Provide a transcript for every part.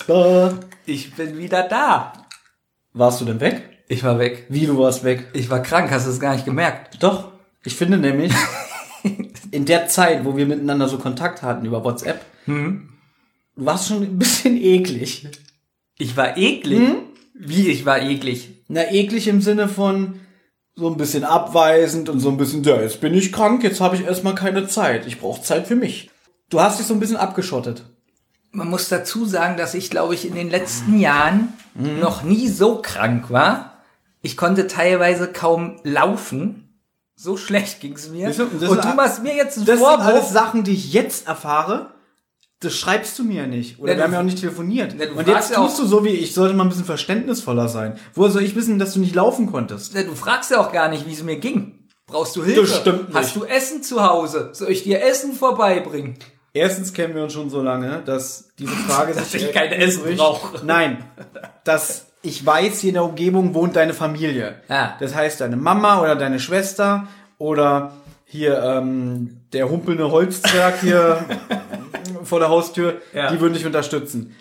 Kasper. Ich bin wieder da. Warst du denn weg? Ich war weg. Wie, du warst weg? Ich war krank, hast du es gar nicht gemerkt? Doch. Ich finde nämlich, in der Zeit, wo wir miteinander so Kontakt hatten über WhatsApp, du warst schon ein bisschen eklig. Ich war eklig. Hm? Wie, ich war eklig? Na, eklig im Sinne von so ein bisschen abweisend und so ein bisschen, ja, jetzt bin ich krank, jetzt habe ich erstmal keine Zeit. Ich brauche Zeit für mich. Du hast dich so ein bisschen abgeschottet. Man muss dazu sagen, dass ich, glaube ich, in den letzten Jahren noch nie so krank war. Ich konnte teilweise kaum laufen. So schlecht ging's mir. Das das Und du machst mir jetzt einen Das sind alles Vorwurf. Sachen, die ich jetzt erfahre. Das schreibst du mir nicht. Oder Ja, wir haben ja auch nicht telefoniert. Ja, Und jetzt ja tust du so wie ich, sollte mal ein bisschen verständnisvoller sein. Woher soll ich wissen, dass du nicht laufen konntest? Du fragst ja auch gar nicht, wie es mir ging. Brauchst du Hilfe? Das stimmt nicht. Hast du Essen zu Hause? Soll ich dir Essen vorbeibringen? Erstens kennen wir uns schon so lange, dass diese Frage Dass sich ich kein Essen erübrigt. brauche. Nein, dass ich weiß, hier in der Umgebung wohnt deine Familie. Ja. Das heißt, deine Mama oder deine Schwester oder hier ähm, der humpelnde Holzzwerg hier vor der Haustür, Ja. die würden dich unterstützen.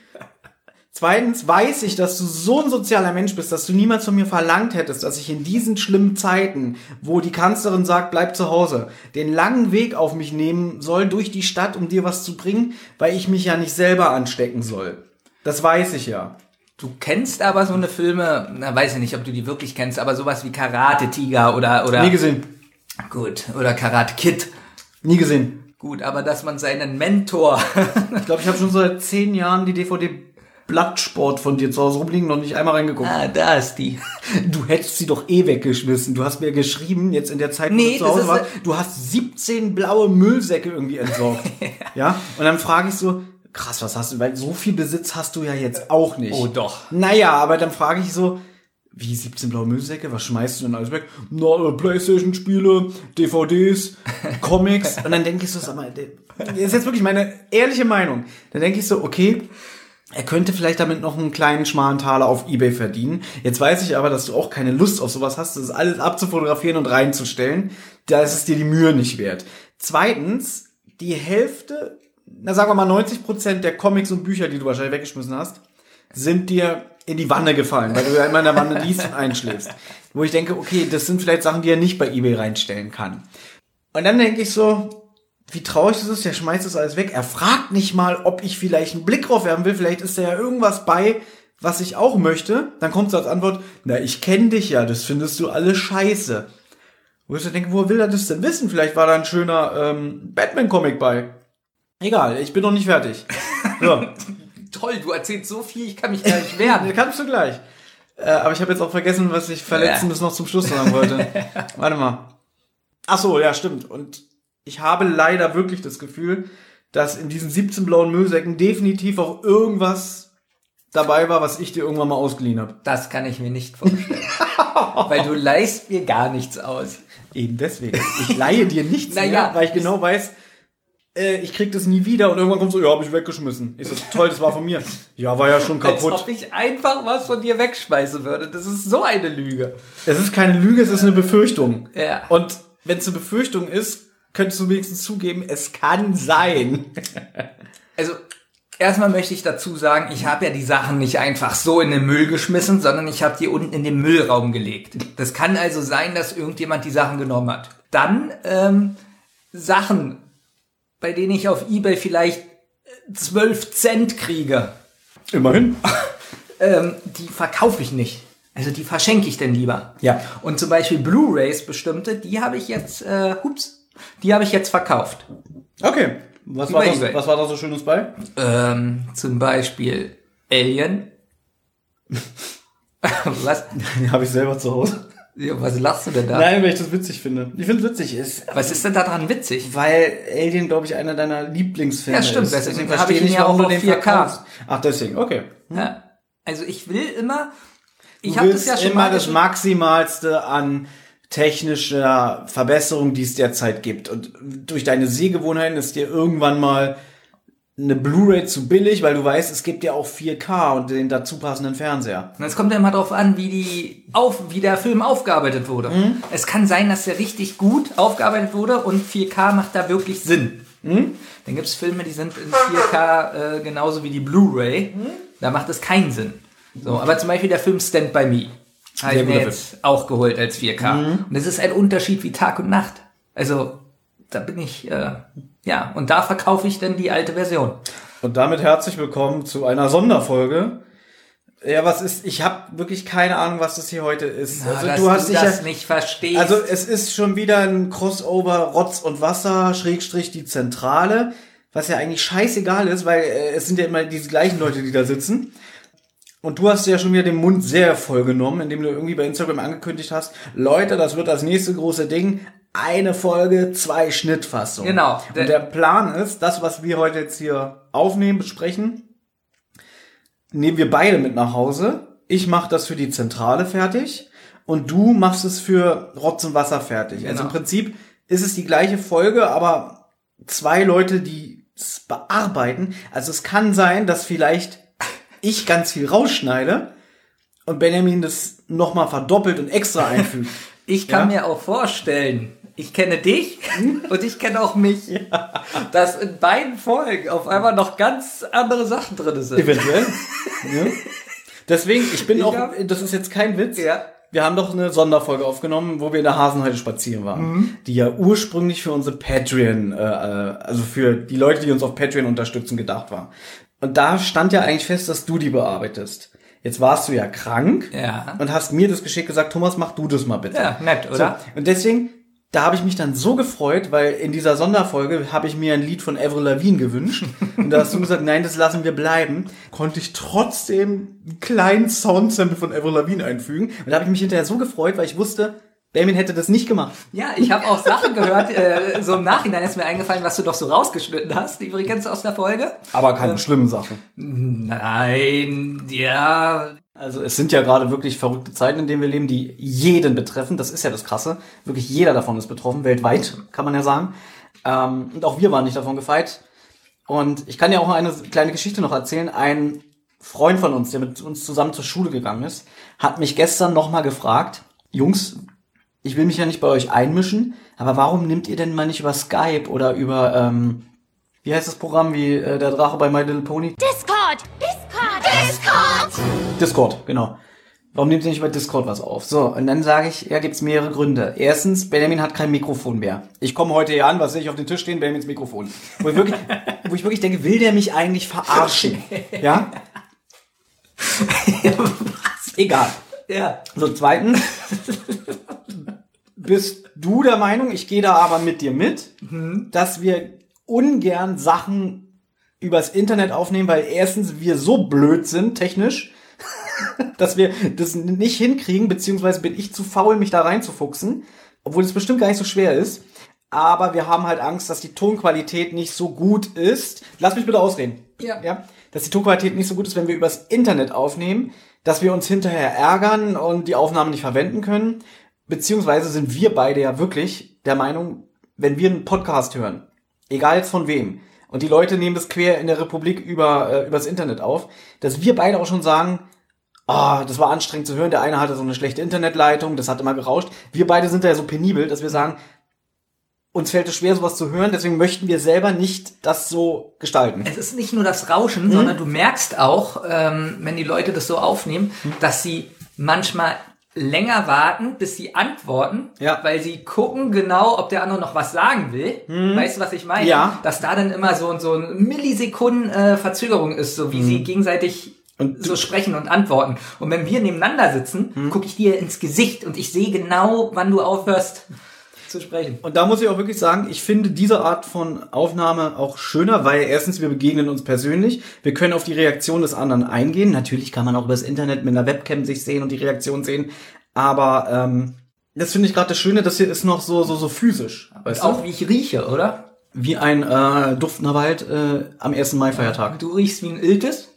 Zweitens weiß ich, dass du so ein sozialer Mensch bist, dass du niemals von mir verlangt hättest, dass ich in diesen schlimmen Zeiten, wo die Kanzlerin sagt, bleib zu Hause, den langen Weg auf mich nehmen soll durch die Stadt, um dir was zu bringen, weil ich mich ja nicht selber anstecken soll. Das weiß ich ja. Du kennst aber so eine Filme, na weiß ich nicht, ob du die wirklich kennst, aber sowas wie Karate Tiger oder oder Nie gesehen. gut oder Karate Kid. Nie gesehen. Gut, aber dass man seinen Mentor Ich glaube, ich habe schon seit zehn Jahren die DVD Blattsport von dir zu Hause rumliegen, noch nicht einmal reingeguckt. Ah, da ist die. Du hättest sie doch eh weggeschmissen. Du hast mir geschrieben, jetzt in der Zeit, wo Nee, du zu Hause warst, du hast 17 blaue Müllsäcke irgendwie entsorgt. ja. Und dann frage ich so, krass, was hast du? Weil so viel Besitz hast du ja jetzt auch nicht. Oh, doch. Naja, aber dann frage ich so, wie 17 blaue Müllsäcke? Was schmeißt du denn alles weg? Na, äh, Playstation-Spiele, DVDs, Comics. Und dann denke ich so, sag mal, das ist jetzt wirklich meine ehrliche Meinung. Dann denke ich so, okay, er könnte vielleicht damit noch einen kleinen schmalen Taler auf Ebay verdienen. Jetzt weiß ich aber, dass du auch keine Lust auf sowas hast, das alles abzufotografieren und reinzustellen. Da ist es dir die Mühe nicht wert. Zweitens, die Hälfte, na sagen wir mal 90 Prozent der Comics und Bücher, die du wahrscheinlich weggeschmissen hast, sind dir in die Wanne gefallen, weil du ja immer in der Wanne liest und einschläfst. Wo ich denke, okay, das sind vielleicht Sachen, die er nicht bei Ebay reinstellen kann. Und dann denke ich so, wie traurig das ist, der schmeißt das alles weg. Er fragt nicht mal, ob ich vielleicht einen Blick drauf werfen will. Vielleicht ist da ja irgendwas bei, was ich auch möchte. Dann kommt so als Antwort, na, ich kenne dich ja, das findest du alles scheiße. Wo ich so denke, woher will er das denn wissen? Vielleicht war da ein schöner ähm, Batman-Comic bei. Egal, ich bin noch nicht fertig. So. Toll, du erzählst so viel, ich kann mich gar nicht wehren. Kannst du gleich. Äh, aber ich habe jetzt auch vergessen, was ich verletzendes noch zum Schluss sagen wollte. Warte mal. Ach so, ja, stimmt. Und ich habe leider wirklich das Gefühl, dass in diesen 17 blauen Müllsäcken definitiv auch irgendwas dabei war, was ich dir irgendwann mal ausgeliehen habe. Das kann ich mir nicht vorstellen. Weil du leihst mir gar nichts aus. Eben deswegen. Ich leihe dir nichts Na mehr, ja. weil ich genau weiß, äh, ich krieg das nie wieder und irgendwann kommt so, ja, habe ich weggeschmissen. Ich so, toll, das war von mir. Ja, war ja schon Als kaputt. ob ich einfach was von dir wegschmeißen würde. Das ist so eine Lüge. Es ist keine Lüge, es ist eine Befürchtung. Ja. Und wenn es eine Befürchtung ist, könntest du wenigstens zugeben, es kann sein. Also, erstmal möchte ich dazu sagen, ich habe ja die Sachen nicht einfach so in den Müll geschmissen, sondern ich habe die unten in den Müllraum gelegt. Das kann also sein, dass irgendjemand die Sachen genommen hat. Dann ähm, Sachen, bei denen ich auf Ebay vielleicht äh, 12 Cent kriege, Immerhin. ähm, die verkaufe ich nicht. Also die verschenke ich denn lieber. Ja. Und zum Beispiel Blu-rays bestimmte, die habe ich jetzt, äh, hups, die habe ich jetzt verkauft. Okay. Was Über war, das, eBay. was war da so Schönes bei? Ähm, zum Beispiel Alien. was? Den habe ich selber zu Hause. Ja, was lachst du denn da? Nein, weil ich das witzig finde. Ich finde es witzig. Ist, Was ist denn daran witzig? weil Alien, glaube ich, einer deiner Lieblingsfilme Ja, stimmt. ist. Deswegen verstehe habe ich ihn nicht, ja auch auf den 4K. verkaufst. Ach, deswegen, okay. Ja. Also ich will immer, ich habe das ja schon immer mal das geschrieben. Maximalste an technischer Verbesserung, die es derzeit gibt. Und durch deine Sehgewohnheiten ist dir irgendwann mal eine Blu-ray zu billig, weil du weißt, es gibt ja auch 4K und den dazu passenden Fernseher. Und es kommt ja immer darauf an, wie die auf, wie der Film aufgearbeitet wurde. Mhm. Es kann sein, dass der richtig gut aufgearbeitet wurde und 4K macht da wirklich Sinn. Dann gibt's Filme, die sind in 4K äh, genauso wie die Blu-ray. Da macht es keinen Sinn. So, aber zum Beispiel der Film Stand By Me. Habe ich mir jetzt auch geholt als 4K. Und das ist ein Unterschied wie Tag und Nacht. Also, da bin ich, äh, ja, und da verkaufe ich dann die alte Version. Und damit herzlich willkommen zu einer Sonderfolge. Ja, was ist, ich habe wirklich keine Ahnung, was das hier heute ist. Also, also du hast du dich das ja, nicht verstehst. also es ist schon wieder ein Crossover Rotz und Wasser, Schrägstrich die Zentrale, was ja eigentlich scheißegal ist, weil äh, es sind ja immer diese gleichen Leute, die da sitzen. Und du hast ja schon wieder den Mund sehr voll genommen, indem du irgendwie bei Instagram angekündigt hast, Leute, das wird das nächste große Ding. Eine Folge, zwei Schnittfassungen. Genau. Und der Plan ist, das, was wir heute jetzt hier aufnehmen, besprechen, nehmen wir beide mit nach Hause. Ich mache das für die Zentrale fertig und du machst es für Rotz und Wasser fertig. Also im Genau. Prinzip ist es die gleiche Folge, aber zwei Leute, die es bearbeiten. Also es kann sein, dass vielleicht ich ganz viel rausschneide und Benjamin das nochmal verdoppelt und extra einfügt. Ich kann Ja? mir auch vorstellen, ich kenne dich und ich kenne auch mich, dass in beiden Folgen auf einmal noch ganz andere Sachen drin sind. Eventuell. ja. Deswegen, ich bin Ich auch, hab- das ist jetzt kein Witz. Ja. Wir haben doch eine Sonderfolge aufgenommen, wo wir in der Hasenheide spazieren waren, Mhm. die ja ursprünglich für unsere Patreon, äh, äh, also für die Leute, die uns auf Patreon unterstützen, gedacht war. Und da stand ja eigentlich fest, dass du die bearbeitest. Jetzt warst du ja krank Ja. und hast mir das geschickt gesagt, Thomas, mach du das mal bitte. Ja, nett, oder? So, und deswegen, da habe ich mich dann so gefreut, weil in dieser Sonderfolge habe ich mir ein Lied von Avril Lavigne gewünscht. Und da hast du gesagt, nein, das lassen wir bleiben. Konnte ich trotzdem einen kleinen Soundsample von Avril Lavigne einfügen. Und da habe ich mich hinterher so gefreut, weil ich wusste, Damien hätte das nicht gemacht. Ja, ich habe auch Sachen gehört, äh, so im Nachhinein ist mir eingefallen, was du doch so rausgeschnitten hast, übrigens aus der Folge. Aber keine schlimmen Sachen. Nein, ja. Also es sind ja gerade wirklich verrückte Zeiten, in denen wir leben, die jeden betreffen. Das ist ja das Krasse. Wirklich jeder davon ist betroffen, weltweit, kann man ja sagen. Ähm, und auch wir waren nicht davon gefeit. Und ich kann ja auch eine kleine Geschichte noch erzählen. Ein Freund von uns, der mit uns zusammen zur Schule gegangen ist, hat mich gestern nochmal gefragt, Jungs, ich will mich ja nicht bei euch einmischen, aber warum nehmt ihr denn mal nicht über Skype oder über, ähm, wie heißt das Programm, wie äh, der Drache bei My Little Pony? Discord! Discord! Discord! Discord, genau. Warum nehmt ihr nicht bei Discord was auf? So, und dann sage ich, ja, gibt's mehrere Gründe. Erstens, Benjamin hat kein Mikrofon mehr. Ich komme heute hier an, was sehe ich auf dem Tisch stehen? Benjamins Mikrofon. Wo ich wirklich, wo ich wirklich denke, will der mich eigentlich verarschen? Ja? Egal. Ja. So, zweitens, bist du der Meinung, ich gehe da aber mit dir mit, dass wir ungern Sachen übers Internet aufnehmen, weil erstens wir so blöd sind, technisch, dass wir das nicht hinkriegen, beziehungsweise bin ich zu faul, mich da reinzufuchsen, obwohl es bestimmt gar nicht so schwer ist. Aber wir haben halt Angst, dass die Tonqualität nicht so gut ist. Lass mich bitte ausreden. Ja. ja. Dass die Tonqualität nicht so gut ist, wenn wir übers Internet aufnehmen, dass wir uns hinterher ärgern und die Aufnahmen nicht verwenden können. Beziehungsweise sind wir beide ja wirklich der Meinung, wenn wir einen Podcast hören, egal jetzt von wem, und die Leute nehmen das quer in der Republik über äh, übers Internet auf, dass wir beide auch schon sagen, ah, das war anstrengend zu hören. Der eine hatte so eine schlechte Internetleitung, das hat immer gerauscht. Wir beide sind da ja so penibel, dass wir sagen, uns fällt es schwer, sowas zu hören, deswegen möchten wir selber nicht das so gestalten. Es ist nicht nur das Rauschen, sondern du merkst auch, ähm, wenn die Leute das so aufnehmen, dass sie manchmal länger warten, bis sie antworten, Ja. weil sie gucken genau, ob der andere noch was sagen will. Weißt du, was ich meine? Ja. Dass da dann immer so, so ein Millisekunden äh, Verzögerung ist, so wie sie gegenseitig Und so sprechen und antworten. Und wenn wir nebeneinander sitzen, gucke ich dir ins Gesicht und ich sehe genau, wann du aufhörst zu sprechen. Und da muss ich auch wirklich sagen, ich finde diese Art von Aufnahme auch schöner, weil erstens wir begegnen uns persönlich, wir können auf die Reaktion des anderen eingehen. Natürlich kann man auch übers Internet mit einer Webcam sich sehen und die Reaktion sehen, aber ähm, das finde ich gerade das Schöne, das hier ist noch so so so physisch, weißt Auch du? wie ich rieche, oder? Wie ein äh, duftender Wald äh, am 1. Mai Feiertag. Du riechst wie ein Iltis.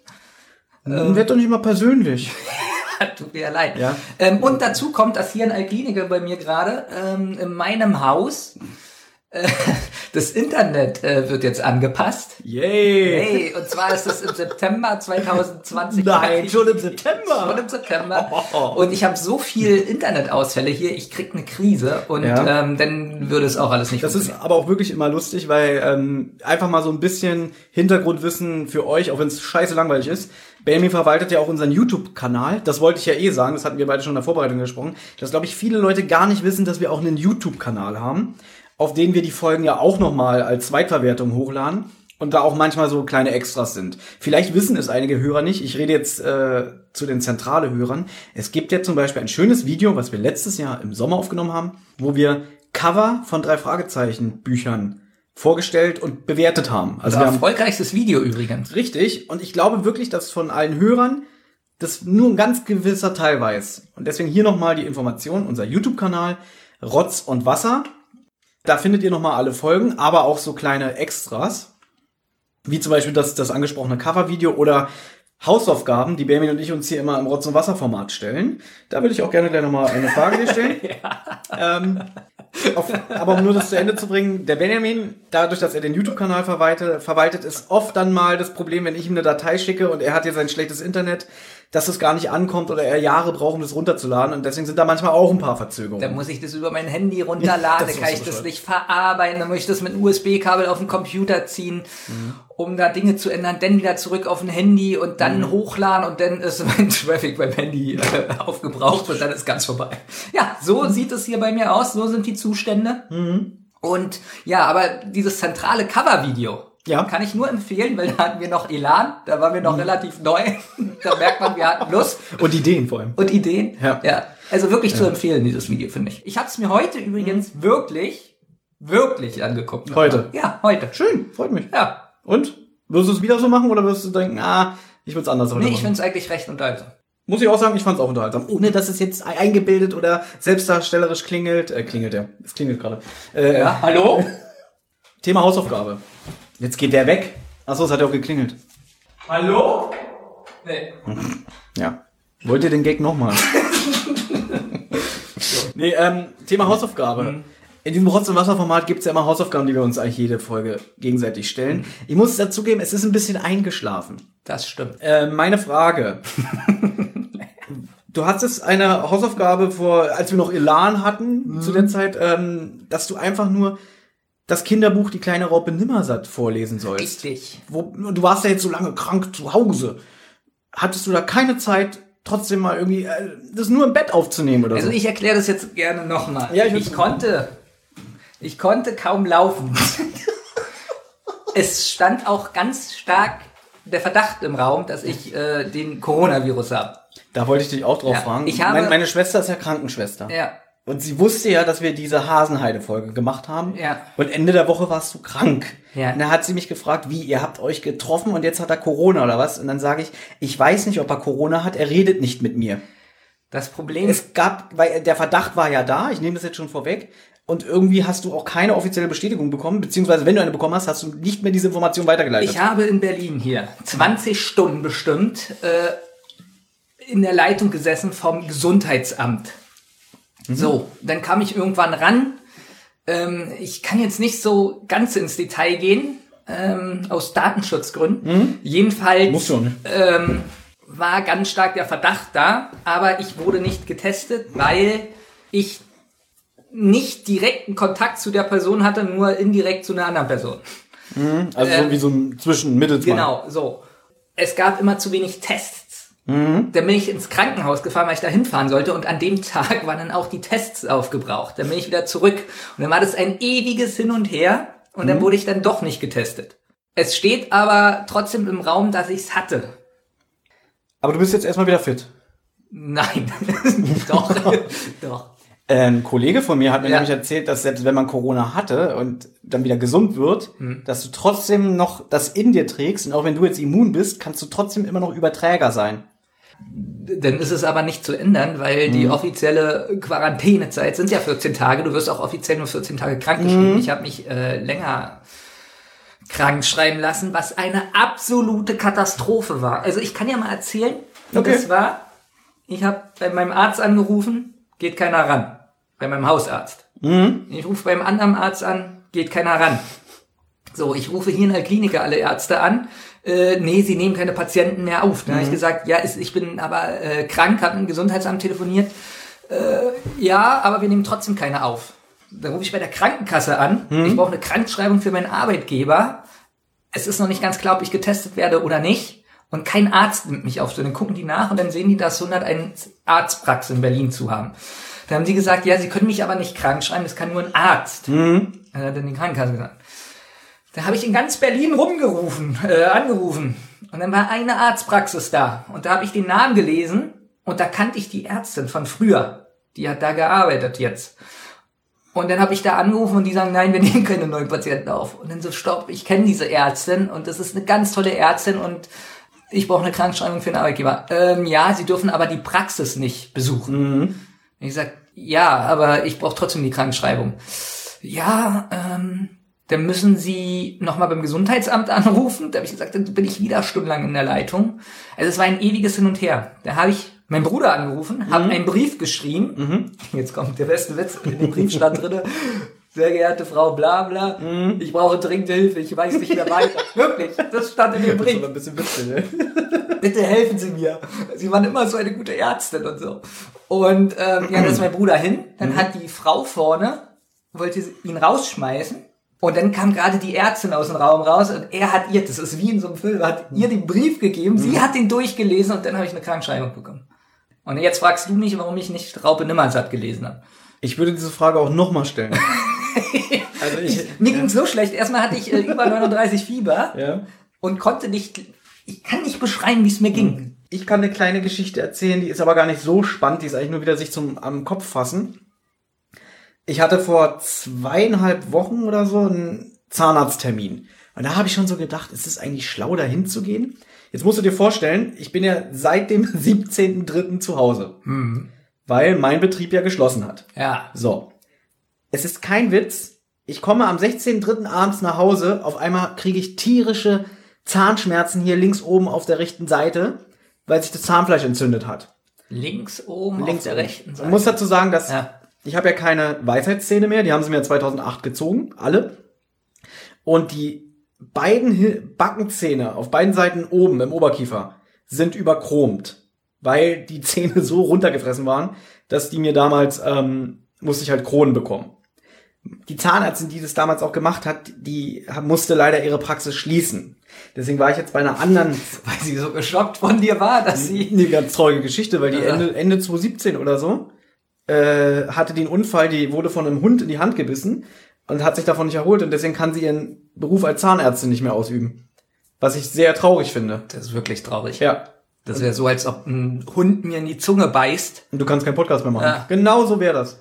Ähm, Wird doch nicht mal persönlich. Tut mir leid. Ja. Ähm, und dazu kommt, dass hier ein Alkliniker bei mir gerade ähm, in meinem Haus äh, Das Internet äh, wird jetzt angepasst. Yay! Hey, und zwar ist es im September 2020. Nein, schon im September. Schon im September. Und ich habe so viel Internetausfälle hier, ich krieg eine Krise und Ja. ähm, dann würde es auch alles nicht Das ist aber auch wirklich immer lustig, weil ähm, einfach mal so ein bisschen Hintergrundwissen für euch, auch wenn es scheiße langweilig ist. Benjamin verwaltet ja auch unseren YouTube-Kanal. Das wollte ich ja eh sagen, das hatten wir beide schon in der Vorbereitung gesprochen, dass, glaube ich, viele Leute gar nicht wissen, dass wir auch einen YouTube-Kanal haben, auf den wir die Folgen ja auch nochmal als Zweitverwertung hochladen und da auch manchmal so kleine Extras sind. Vielleicht wissen es einige Hörer nicht. Ich rede jetzt äh, zu den zentrale Hörern. Es gibt ja zum Beispiel ein schönes Video, was wir letztes Jahr im Sommer aufgenommen haben, wo wir Cover von drei Fragezeichen Büchern vorgestellt und bewertet haben. Also haben erfolgreichstes Video übrigens. richtig und ich glaube wirklich, dass von allen Hörern das nur ein ganz gewisser Teil weiß. Und deswegen hier nochmal die Information, unser YouTube-Kanal Rotz und Wasser. Da findet ihr nochmal alle Folgen, aber auch so kleine Extras. Wie zum Beispiel das, das angesprochene Covervideo oder Hausaufgaben, die Benjamin und ich uns hier immer im Rotz- und Wasser-Format stellen. Da würde ich auch gerne gleich nochmal eine Frage dir stellen. ähm, auf, aber um nur das zu Ende zu bringen, der Benjamin, dadurch, dass er den YouTube-Kanal verwaltet, verwaltet, ist oft dann mal das Problem, wenn ich ihm eine Datei schicke und er hat jetzt ein schlechtes Internet, dass es gar nicht ankommt oder er Jahre braucht, um das runterzuladen. Und deswegen sind da manchmal auch ein paar Verzögerungen. Dann muss ich das über mein Handy runterladen, Das dann kann ich das nicht verarbeiten, dann muss ich das mit einem USB-Kabel auf den Computer ziehen, Mhm. um da Dinge zu ändern, dann wieder zurück auf ein Handy und dann Mhm. hochladen und dann ist mein Traffic beim Handy äh, aufgebraucht und dann ist ganz vorbei. Ja, so Mhm. sieht es hier bei mir aus, so sind die Zustände. Und ja, aber dieses zentrale Cover-Video, Ja. kann ich nur empfehlen, weil da hatten wir noch Elan, da waren wir noch relativ neu. da merkt man, wir hatten Lust Und Ideen vor allem. und Ideen. Ja. ja. Also wirklich zu empfehlen, dieses Video, finde ich. Ich habe es mir heute übrigens wirklich, wirklich angeguckt. Heute? Ja, heute. Schön, freut mich. Ja. Und? Wirst du es wieder so machen oder wirst du denken, ah, ich würde es anders heute Nee, ich machen? finde es eigentlich recht unterhaltsam. Muss ich auch sagen, ich fand es auch unterhaltsam. Ohne dass es jetzt eingebildet oder selbstdarstellerisch klingelt. Äh, klingelt ja. Es klingelt gerade. Äh, Ja, hallo? Thema Hausaufgabe. Jetzt geht der weg. Achso, es hat ja auch geklingelt. Hallo? Nee. Ja. Wollt ihr den Gag nochmal? nee, ähm, Thema Hausaufgabe. In diesem Rotz- und Wasserformat gibt es ja immer Hausaufgaben, die wir uns eigentlich jede Folge gegenseitig stellen. Ich muss dazugeben, es ist ein bisschen eingeschlafen. Das stimmt. Äh, meine Frage. Du hattest eine Hausaufgabe vor, als wir noch Elan hatten, zu der Zeit, ähm, dass du einfach nur das Kinderbuch Die kleine Raupe Nimmersatt vorlesen sollst. Richtig. Wo, du warst ja jetzt so lange krank zu Hause. Hattest du da keine Zeit, trotzdem mal irgendwie äh, das nur im Bett aufzunehmen oder Also so? ich erkläre das jetzt gerne nochmal. Ja, ich ich, konnte, ich konnte kaum laufen. es stand auch ganz stark der Verdacht im Raum, dass ich äh, den Coronavirus habe. Da wollte ich dich auch drauf Ja, fragen. ich habe- meine, meine Schwester ist ja Krankenschwester. Ja. Und sie wusste ja, dass wir diese Hasenheide-Folge gemacht haben. Ja. Und Ende der Woche warst du krank. Ja. Und da hat sie mich gefragt, wie, ihr habt euch getroffen und jetzt hat er Corona oder was? Und dann sage ich, ich weiß nicht, ob er Corona hat, er redet nicht mit mir. Das Problem Es gab, weil der Verdacht war ja da, ich nehme das jetzt schon vorweg. Und irgendwie hast du auch keine offizielle Bestätigung bekommen, beziehungsweise wenn du eine bekommen hast, hast du nicht mehr diese Information weitergeleitet. Ich habe in Berlin hier 20 Stunden bestimmt äh, in der Leitung gesessen vom Gesundheitsamt. So, dann kam ich irgendwann ran. Ähm, ich kann jetzt nicht so ganz ins Detail gehen, ähm, aus Datenschutzgründen. Jedenfalls Musst du auch nicht. ähm, war ganz stark der Verdacht da, aber ich wurde nicht getestet, weil ich nicht direkten Kontakt zu der Person hatte, nur indirekt zu einer anderen Person. also so wie so ein Zwischenmittelsmann. Genau, so. Es gab immer zu wenig Tests. Dann bin ich ins Krankenhaus gefahren, weil ich da hinfahren sollte und an dem Tag waren dann auch die Tests aufgebraucht. Dann bin ich wieder zurück und dann war das ein ewiges Hin und Her und dann wurde ich dann doch nicht getestet. Es steht aber trotzdem im Raum, dass ich es hatte. Aber du bist jetzt erstmal wieder fit. Nein, doch, doch. Ein Kollege von mir hat mir Ja. nämlich erzählt, dass selbst wenn man Corona hatte und dann wieder gesund wird, Hm. dass du trotzdem noch das in dir trägst und auch wenn du jetzt immun bist, kannst du trotzdem immer noch Überträger sein. Dann ist es aber nicht zu ändern, weil die offizielle Quarantänezeit sind ja 14 Tage. Du wirst auch offiziell nur 14 Tage krankgeschrieben. Ich habe mich äh, länger krank schreiben lassen, was eine absolute Katastrophe war. Also ich kann ja mal erzählen, wie Okay. das war. Ich habe bei meinem Arzt angerufen, geht keiner ran. Bei meinem Hausarzt. Ich rufe beim anderen Arzt an, geht keiner ran. So, ich rufe hier in der Klinik alle Ärzte an. Äh, nee, sie nehmen keine Patienten mehr auf. Dann habe ich gesagt, ja, ist, ich bin aber äh, krank, habe im Gesundheitsamt telefoniert. Äh, ja, aber wir nehmen trotzdem keine auf. Dann rufe ich bei der Krankenkasse an. Ich brauche eine Krankschreibung für meinen Arbeitgeber. Es ist noch nicht ganz klar, ob ich getestet werde oder nicht. Und kein Arzt nimmt mich auf. So, dann gucken die nach und dann sehen die, dass 101 Arztpraxen in Berlin zu haben. Dann haben sie gesagt, ja, sie können mich aber nicht krank schreiben, das kann nur ein Arzt. Dann hat dann die Krankenkasse gesagt. Da habe ich in ganz Berlin rumgerufen, äh, angerufen. Und dann war eine Arztpraxis da. Und da habe ich den Namen gelesen und da kannte ich die Ärztin von früher. Die hat da gearbeitet jetzt. Und dann habe ich da angerufen und die sagen, nein, wir nehmen keine neuen Patienten auf. Und dann so, stopp, ich kenne diese Ärztin und das ist eine ganz tolle Ärztin und ich brauche eine Krankschreibung für einen Arbeitgeber. Ähm, ja, sie dürfen aber die Praxis nicht besuchen. Und Ich sag, ja, aber ich brauche trotzdem die Krankschreibung. Ja, ähm, dann müssen Sie nochmal beim Gesundheitsamt anrufen. Da habe ich gesagt, dann bin ich wieder stundenlang in der Leitung. Also es war ein ewiges Hin und Her. Da habe ich meinen Bruder angerufen, habe einen Brief geschrieben. Jetzt kommt der beste Witz. In dem Brief stand drinne, sehr geehrte Frau bla bla, ich brauche dringende Hilfe, ich weiß nicht mehr weiter. Wirklich, das stand in dem Brief ein bisschen witzig, ne? bitte helfen Sie mir. Sie waren immer so eine gute Ärztin und so. Und ähm, ja, da ist mein Bruder hin. Dann hat die Frau vorne, wollte sie- ihn rausschmeißen. Und dann kam gerade die Ärztin aus dem Raum raus und er hat ihr, das ist wie in so einem Film, hat ihr den Brief gegeben, sie hat den durchgelesen und dann habe ich eine Krankschreibung bekommen. Und jetzt fragst du mich, warum ich nicht Raupe Nimmersatt gelesen habe. Ich würde diese Frage auch nochmal stellen. also ich, Mir ging's so schlecht. Erstmal hatte ich äh, über 39 Fieber ja. und konnte nicht, ich kann nicht beschreiben, wie es mir ging. Ich kann eine kleine Geschichte erzählen, die ist aber gar nicht so spannend, die ist eigentlich nur wieder sich zum am Kopf fassen. Ich hatte vor zweieinhalb Wochen oder so einen Zahnarzttermin. Und da habe ich schon so gedacht, ist es eigentlich schlau, da hinzugehen? Jetzt musst du dir vorstellen, ich bin ja seit dem 17.3. zu Hause. Weil mein Betrieb ja geschlossen hat. Ja. So. Es ist kein Witz. Ich komme am 16.3. abends nach Hause. Auf einmal kriege ich tierische Zahnschmerzen hier links oben auf der rechten Seite, weil sich das Zahnfleisch entzündet hat. Links oben Links auf der rechten Seite. Man muss dazu sagen, dass Ja. Ich habe ja keine Weisheitszähne mehr. Die haben sie mir 2008 gezogen, alle. Und die beiden Backenzähne auf beiden Seiten oben im Oberkiefer sind überchromt, weil die Zähne so runtergefressen waren, dass die mir damals ähm, musste ich halt Kronen bekommen. Die Zahnärztin, die das damals auch gemacht hat, die musste leider ihre Praxis schließen. Deswegen war ich jetzt bei einer anderen Weil sie so geschockt von dir war, dass sie. eine ganz traurige Geschichte, weil die. Ende, Ende 2017 oder so äh, hatte die einen Unfall, die wurde von einem Hund in die Hand gebissen und hat sich davon nicht erholt und deswegen kann sie ihren Beruf als Zahnärztin nicht mehr ausüben. Was ich sehr traurig finde. Das ist wirklich traurig. Ja. Das wäre so, als ob ein Hund mir in die Zunge beißt. Und du kannst keinen Podcast mehr machen. Ja. Genau so wäre das.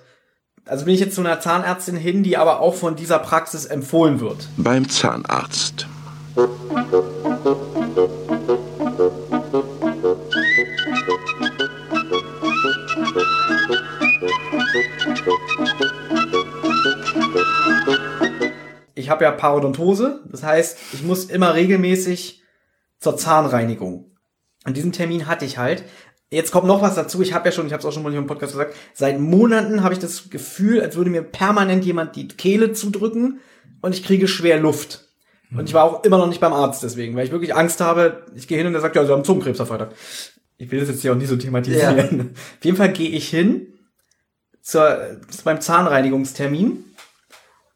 Also bin ich jetzt zu einer Zahnärztin hin, die aber auch von dieser Praxis empfohlen wird. beim Zahnarzt. Ich habe ja Parodontose, das heißt, ich muss immer regelmäßig zur Zahnreinigung. Und diesen Termin hatte ich halt. Jetzt kommt noch was dazu. Ich habe ja schon, ich habe es auch schon mal hier im Podcast gesagt, seit Monaten habe ich das Gefühl, als würde mir permanent jemand die Kehle zudrücken und ich kriege schwer Luft. Und ich war auch immer noch nicht beim Arzt deswegen, weil ich wirklich Angst habe. Ich gehe hin und der sagt, ja, Sie haben Zungenkrebs am Freitag. Ich will das jetzt hier auch nie so thematisieren. Auf jeden Fall gehe ich hin zur, zu meinem Zahnreinigungstermin.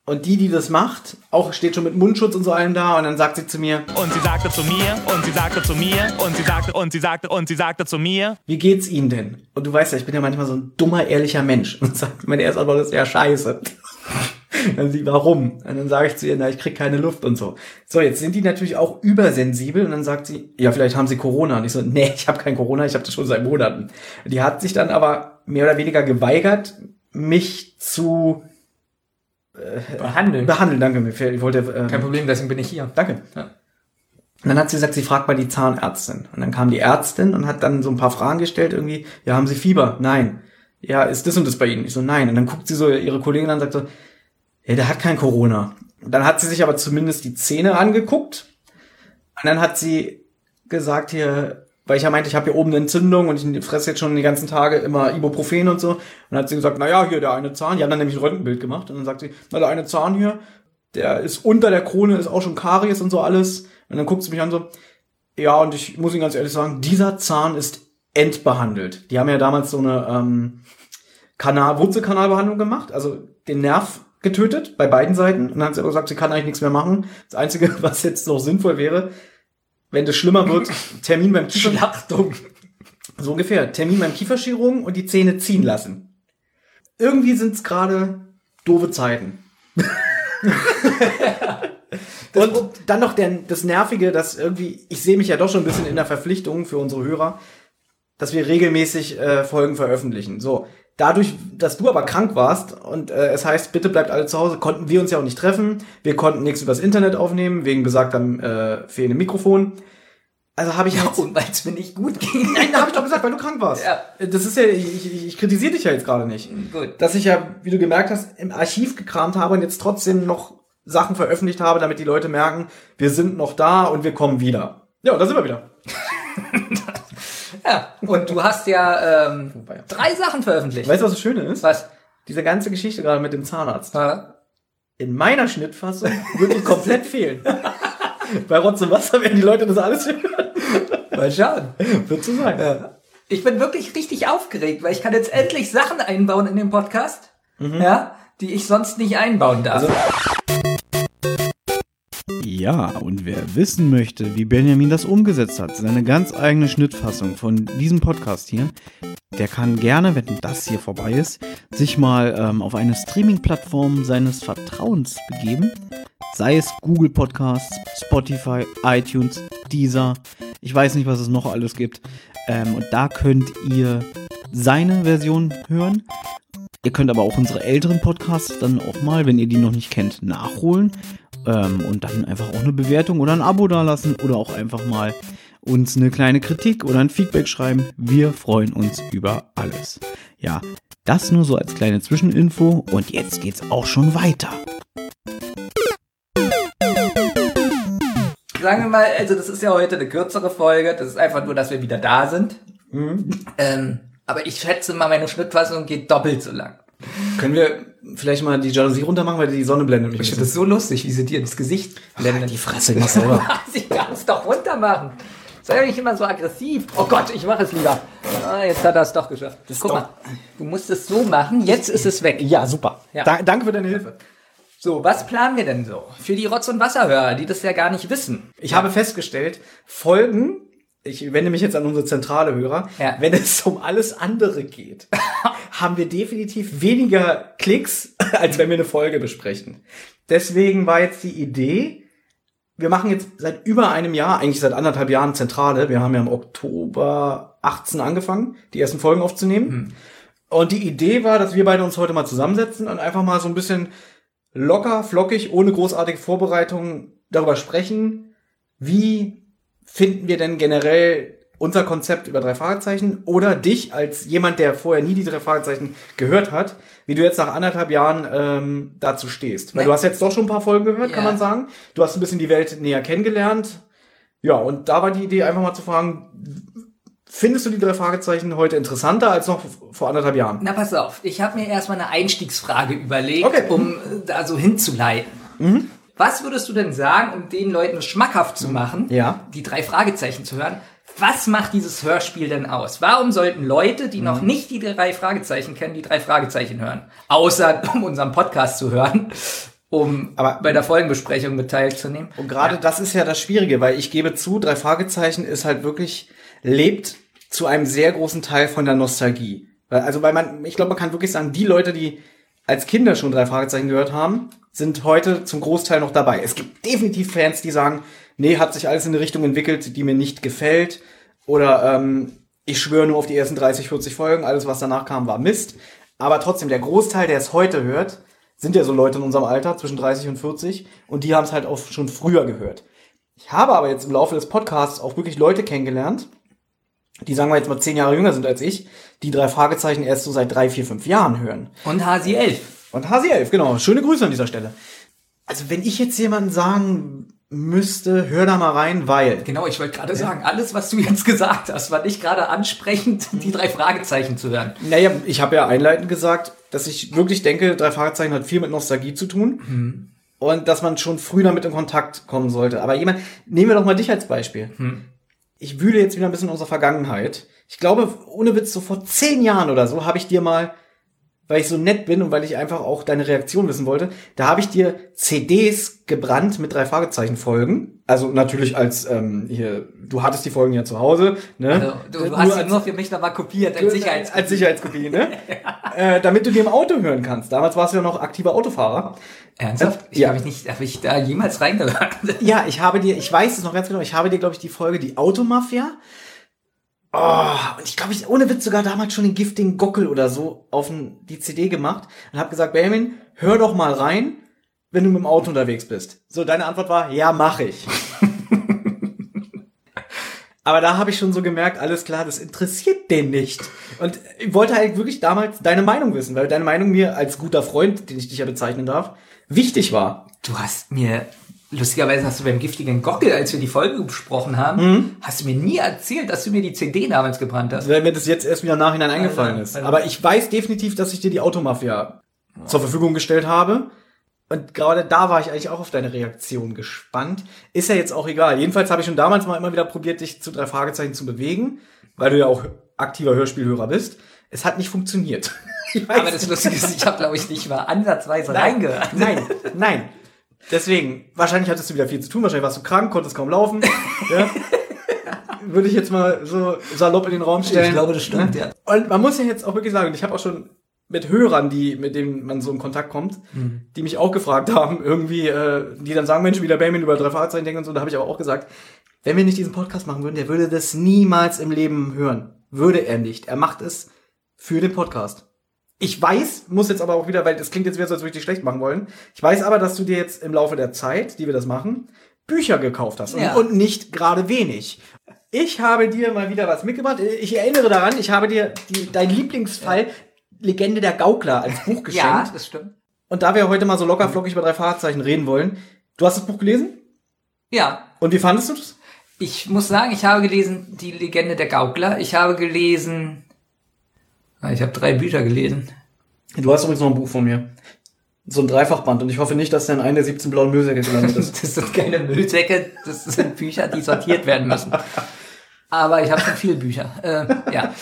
Und die, die das macht, auch steht schon mit Mundschutz und so allem da und dann sagt sie zu mir, Und sie sagte zu mir, und sie sagte zu mir, und sie sagte, und sie sagte, und sie sagte zu mir. wie geht's Ihnen denn? Und du weißt ja, ich bin ja manchmal so ein dummer, ehrlicher Mensch. Und sagt, meine erste Antwort ist, ja, scheiße. dann sie, warum? Und dann sage ich zu ihr, na, ich krieg keine Luft und so. So, jetzt sind die natürlich auch übersensibel und dann sagt sie, ja, vielleicht haben sie Corona. Und ich so, nee, ich habe kein Corona, ich habe das schon seit Monaten. Die hat sich dann aber mehr oder weniger geweigert, mich zu Behandeln. behandeln. Danke, ich wollte, äh, Kein Problem, deswegen bin ich hier. Danke. Ja. Und dann hat sie gesagt, sie fragt mal die Zahnärztin. Und dann kam die Ärztin und hat dann so ein paar Fragen gestellt, irgendwie, ja, haben Sie Fieber? Nein. Ja, ist das und das bei Ihnen? Ich so, nein. Und dann guckt sie so ihre Kollegin an und sagt so, ja, der hat kein Corona. Und dann hat sie sich aber zumindest die Zähne angeguckt. Und dann hat sie gesagt hier, weil ich ja meinte, ich habe hier oben eine Entzündung und ich fresse jetzt schon die ganzen Tage immer Ibuprofen und so. Und dann hat sie gesagt, na ja, hier der eine Zahn. Die haben dann nämlich ein Röntgenbild gemacht. Und dann sagt sie, na der eine Zahn hier, der ist unter der Krone, ist auch schon Karies und so alles. Und dann guckt sie mich an so, ja, und ich muss Ihnen ganz ehrlich sagen, dieser Zahn ist entbehandelt. Die haben ja damals so eine ähm, Kanal, Wurzelkanalbehandlung gemacht, also den Nerv getötet bei beiden Seiten. Und dann hat sie aber gesagt, sie kann eigentlich nichts mehr machen. Das Einzige, was jetzt noch sinnvoll wäre, wenn das schlimmer wird, Termin beim Kiefer. Schlachtung. So ungefähr. Termin beim Kieferchirurgen und die Zähne ziehen lassen. Irgendwie sind es gerade doofe Zeiten. und dann noch der, das Nervige, dass irgendwie, ich sehe mich ja doch schon ein bisschen in der Verpflichtung für unsere Hörer, dass wir regelmäßig äh, Folgen veröffentlichen. So, dadurch, dass du aber krank warst und äh, es heißt, bitte bleibt alle zu Hause, konnten wir uns ja auch nicht treffen. Wir konnten nichts übers Internet aufnehmen, wegen besagtem äh, fehlendem Mikrofon. Also habe ich jetzt, Und weil es mir nicht gut ging. Nein, da habe ich doch gesagt, weil du krank warst. Ja. Das ist ja, ich, ich, ich kritisiere dich ja jetzt gerade nicht. Gut. Dass ich ja, wie du gemerkt hast, im Archiv gekramt habe und jetzt trotzdem noch Sachen veröffentlicht habe, damit die Leute merken, wir sind noch da und wir kommen wieder. Ja, da sind wir wieder. Ja. Und du hast ja ähm, Wobei- drei Sachen veröffentlicht. Weißt du, was das Schöne ist? Was? Diese ganze Geschichte gerade mit dem Zahnarzt. Ja. In meiner Schnittfassung würde die komplett fehlen. Bei Rotz und Wasser werden die Leute das alles hören. Mal schauen. Wird so sein. Ich bin wirklich richtig aufgeregt, weil ich kann jetzt endlich Sachen einbauen in den Podcast, ja, die ich sonst nicht einbauen darf. Ja, und wer wissen möchte, wie Benjamin das umgesetzt hat, seine ganz eigene Schnittfassung von diesem Podcast hier, der kann gerne, wenn das hier vorbei ist, sich mal ähm, auf eine Streaming-Plattform seines Vertrauens begeben. Sei es Google Podcasts, Spotify, iTunes, Deezer. Ich weiß nicht, was es noch alles gibt. Ähm, und da könnt ihr seine Version hören. Ihr könnt aber auch unsere älteren Podcasts dann auch mal, wenn ihr die noch nicht kennt, nachholen. Ähm, und dann einfach auch eine Bewertung oder ein Abo dalassen oder auch einfach mal uns eine kleine Kritik oder ein Feedback schreiben. Wir freuen uns über alles. Ja, das nur so als kleine Zwischeninfo und jetzt geht's auch schon weiter. Sagen wir mal, also das ist ja heute eine kürzere Folge, das ist einfach nur, dass wir wieder da sind. Ähm, aber ich schätze mal, meine Schnittfassung geht doppelt so lang. Können wir vielleicht mal die Jalousie runtermachen, weil die Sonne blendet mich. Ich finde das so lustig, wie sie dir ins Gesicht blenden. Die Fresse, was sauber. Ich kann es doch runter machen. Sei doch nicht immer so aggressiv. Oh Gott, ich mache es lieber. Ah, jetzt hat er es doch geschafft. Guck doch- mal, du musst es so machen, jetzt ist es weg. Ja, super. Ja. Da, danke für deine Hilfe. So, was planen wir denn so? Für die Rotz- und Wasserhörer, die das ja gar nicht wissen. Ich habe festgestellt, Folgen, ich wende mich jetzt an unsere zentrale Hörer, Ja. wenn es um alles andere geht, haben wir definitiv weniger Klicks, als wenn wir eine Folge besprechen. Deswegen war jetzt die Idee, wir machen jetzt seit über einem Jahr, eigentlich seit anderthalb Jahren Zentrale. Wir haben ja im Oktober 18 angefangen, die ersten Folgen aufzunehmen. Und die Idee war, dass wir beide uns heute mal zusammensetzen und einfach mal so ein bisschen locker, flockig, ohne großartige Vorbereitung darüber sprechen, wie finden wir denn generell unser Konzept über drei Fragezeichen oder dich als jemand, der vorher nie die drei Fragezeichen gehört hat, wie du jetzt nach anderthalb Jahren ähm, dazu stehst. Weil Ne. du hast jetzt doch schon ein paar Folgen gehört, kann Ja. man sagen. Du hast ein bisschen die Welt näher kennengelernt. Ja, und da war die Idee einfach mal zu fragen, findest du die drei Fragezeichen heute interessanter als noch vor anderthalb Jahren? Na, pass auf. Ich habe mir erstmal eine Einstiegsfrage überlegt, Okay. um äh, da so hinzuleiten. Was würdest du denn sagen, um den Leuten schmackhaft zu machen, Ja. die drei Fragezeichen zu hören? Was macht dieses Hörspiel denn aus? Warum sollten Leute, die noch nicht die drei Fragezeichen kennen, die drei Fragezeichen hören? Außer um unseren Podcast zu hören, um Aber- bei der Folgenbesprechung mit teilzunehmen. Und gerade das ist ja das Schwierige, weil ich gebe zu, drei Fragezeichen ist halt wirklich, lebt zu einem sehr großen Teil von der Nostalgie. Also, weil man, ich glaube, man kann wirklich sagen, die Leute, die als Kinder schon drei Fragezeichen gehört haben, sind heute zum Großteil noch dabei. Es gibt definitiv Fans, die sagen, nee, hat sich alles in eine Richtung entwickelt, die mir nicht gefällt. Oder ähm, ich schwöre nur auf die ersten 30, 40 Folgen, alles, was danach kam, war Mist. Aber trotzdem, der Großteil, der es heute hört, sind ja so Leute in unserem Alter, zwischen 30 und 40, und die haben es halt auch schon früher gehört. Ich habe aber jetzt im Laufe des Podcasts auch wirklich Leute kennengelernt, die sagen wir jetzt mal zehn Jahre jünger sind als ich, die drei Fragezeichen erst so seit drei, vier, fünf Jahren hören. Und Hasi 11. Und Hasi11, genau. Schöne Grüße an dieser Stelle. Also wenn ich jetzt jemanden sagen müsste, hör da mal rein, weil. Genau, ich wollte gerade sagen, alles, was du jetzt gesagt hast, war nicht gerade ansprechend, die drei Fragezeichen zu hören. Naja, ich habe ja einleitend gesagt, dass ich wirklich denke, drei Fragezeichen hat viel mit Nostalgie zu tun. und dass man schon früh damit in Kontakt kommen sollte. Aber jemand, nehmen wir doch mal dich als Beispiel. Ich wühle jetzt wieder ein bisschen in unserer Vergangenheit. Ich glaube, ohne Witz, so vor zehn Jahren oder so habe ich dir mal, weil ich so nett bin und weil ich einfach auch deine Reaktion wissen wollte, da habe ich dir CDs gebrannt mit drei Fragezeichen Folgen. Also natürlich als ähm, hier, du hattest die Folgen ja zu Hause, ne? Also, du, du Nur hast sie als- nur für mich nochmal kopiert als Sicherheits. als Sicherheitskopie, ne? äh, damit du die im Auto hören kannst. Damals warst du ja noch aktiver Autofahrer. Ernsthaft? Ich Ja. habe ich nicht, habe ich da jemals reingehört? Ja, ich habe dir, ich weiß es noch ganz genau, ich habe dir, glaube ich, die Folge Die Automafia. Oh, und ich glaube, ich ohne Witz sogar damals schon den giftigen Gockel oder so auf den, die CD gemacht und habe gesagt, Benjamin, hör doch mal rein, wenn du mit dem Auto unterwegs bist. So, deine Antwort war, ja, mach ich. Aber da habe ich schon so gemerkt, alles klar, das interessiert den nicht. Und ich wollte halt wirklich damals deine Meinung wissen, weil deine Meinung mir als guter Freund, den ich dich ja bezeichnen darf, wichtig war. Du hast mir, lustigerweise hast du beim giftigen Gockel, als wir die Folge besprochen haben, Mhm. hast du mir nie erzählt, dass du mir die CD damals gebrannt hast. weil mir das jetzt erst wieder im Nachhinein eingefallen ist. Aber ich weiß definitiv, dass ich dir die Automafia zur Verfügung gestellt habe. Und gerade da war ich eigentlich auch auf deine Reaktion gespannt. Ist ja jetzt auch egal. Jedenfalls habe ich schon damals mal immer wieder probiert, dich zu drei Fragezeichen zu bewegen, weil du ja auch aktiver Hörspielhörer bist. Es hat nicht funktioniert. Aber das Lustige ist, ich habe, glaube ich, nicht mal ansatzweise Nein, reingehört. nein, nein. Deswegen, wahrscheinlich hattest du wieder viel zu tun, wahrscheinlich warst du krank, konntest kaum laufen. ja. Würde ich jetzt mal so salopp in den Raum stellen. Ich glaube, das stimmt, ja. Und man muss ja jetzt auch wirklich sagen, ich habe auch schon mit Hörern, die, mit denen man so in Kontakt kommt, Mhm. die mich auch gefragt haben, irgendwie, äh, die dann sagen, Mensch, wie der Benjamin über drei Fahrzeuge denkt und so, da habe ich aber auch gesagt, wenn wir nicht diesen Podcast machen würden, der würde das niemals im Leben hören. Würde er nicht. Er macht es für den Podcast. Ich weiß, muss jetzt aber auch wieder, weil das klingt jetzt wieder so, als würde ich dich schlecht machen wollen. Ich weiß aber, dass du dir jetzt im Laufe der Zeit, die wir das machen, Bücher gekauft hast. Und, Ja. und nicht gerade wenig. Ich habe dir mal wieder was mitgebracht. Ich erinnere daran, ich habe dir die, dein Lieblingsfall Legende der Gaukler als Buch geschenkt. Ja, das stimmt. Und da wir heute mal so locker flockig über drei Fahrzeichen reden wollen, du hast das Buch gelesen? Ja, Und wie fandest du das? ich muss sagen, ich habe gelesen Die Legende der Gaukler. Ich habe gelesen, ich habe drei Bücher gelesen. Du hast übrigens noch ein Buch von mir. So ein Dreifachband. Und ich hoffe nicht, dass der in einen der 17 blauen Müllsäcke gelandet ist. Das sind keine Müllsäcke, das sind Bücher, die sortiert werden müssen. Aber ich habe schon viele Bücher. Äh, ja.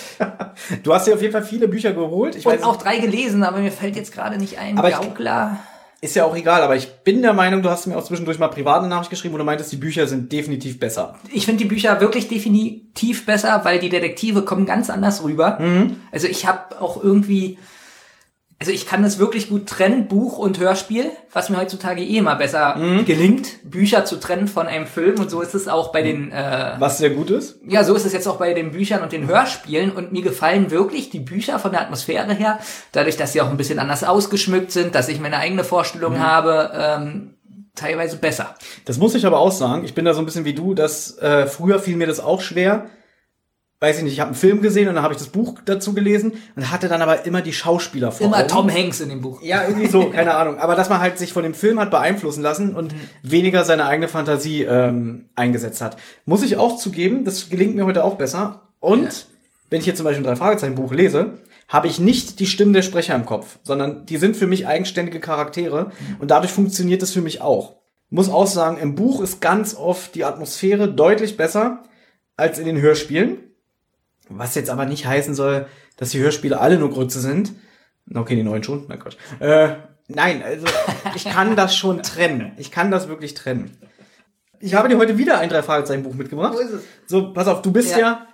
Du hast dir auf jeden Fall viele Bücher geholt. Ich weiß, auch drei gelesen, aber mir fällt jetzt gerade nicht ein. Aber ich- Gaukler. Ist ja auch egal, aber ich bin der Meinung, du hast mir auch zwischendurch mal privat eine Nachricht geschrieben, wo du meintest, die Bücher sind definitiv besser. Ich finde die Bücher wirklich definitiv besser, weil die Detektive kommen ganz anders rüber. Also ich habe auch irgendwie, also ich kann das wirklich gut trennen, Buch und Hörspiel, was mir heutzutage eh immer besser gelingt, Bücher zu trennen von einem Film. Und so ist es auch bei den, äh, Was sehr gut ist. ja, so ist es jetzt auch bei den Büchern und den Hörspielen. Und mir gefallen wirklich die Bücher von der Atmosphäre her, dadurch, dass sie auch ein bisschen anders ausgeschmückt sind, dass ich meine eigene Vorstellung habe, ähm, teilweise besser. Das muss ich aber auch sagen. Ich bin da so ein bisschen wie du, dass äh, früher fiel mir das auch schwer. Weiß ich nicht, ich habe einen Film gesehen und dann habe ich das Buch dazu gelesen und hatte dann aber immer die Schauspieler vor Immer Augen. Tom Hanks in dem Buch. Ja, irgendwie so, keine Ahnung. Aber dass man halt sich von dem Film hat beeinflussen lassen und weniger seine eigene Fantasie ähm, eingesetzt hat. Muss ich auch zugeben, das gelingt mir heute auch besser. Und wenn ich jetzt zum Beispiel ein Drei-Fragezeichen-Buch lese, habe ich nicht die Stimmen der Sprecher im Kopf, sondern die sind für mich eigenständige Charaktere und dadurch funktioniert es für mich auch. Muss auch sagen, im Buch ist ganz oft die Atmosphäre deutlich besser als in den Hörspielen. Was jetzt aber nicht heißen soll, dass die Hörspiele alle nur Grütze sind. Okay, die neuen schon. Na Gott. Äh, nein, also ich kann das schon trennen. Ich kann das wirklich trennen. Ich habe dir heute wieder ein drei Fragezeichen Buch mitgebracht. Wo ist es? So, pass auf, du bist ja, Ja.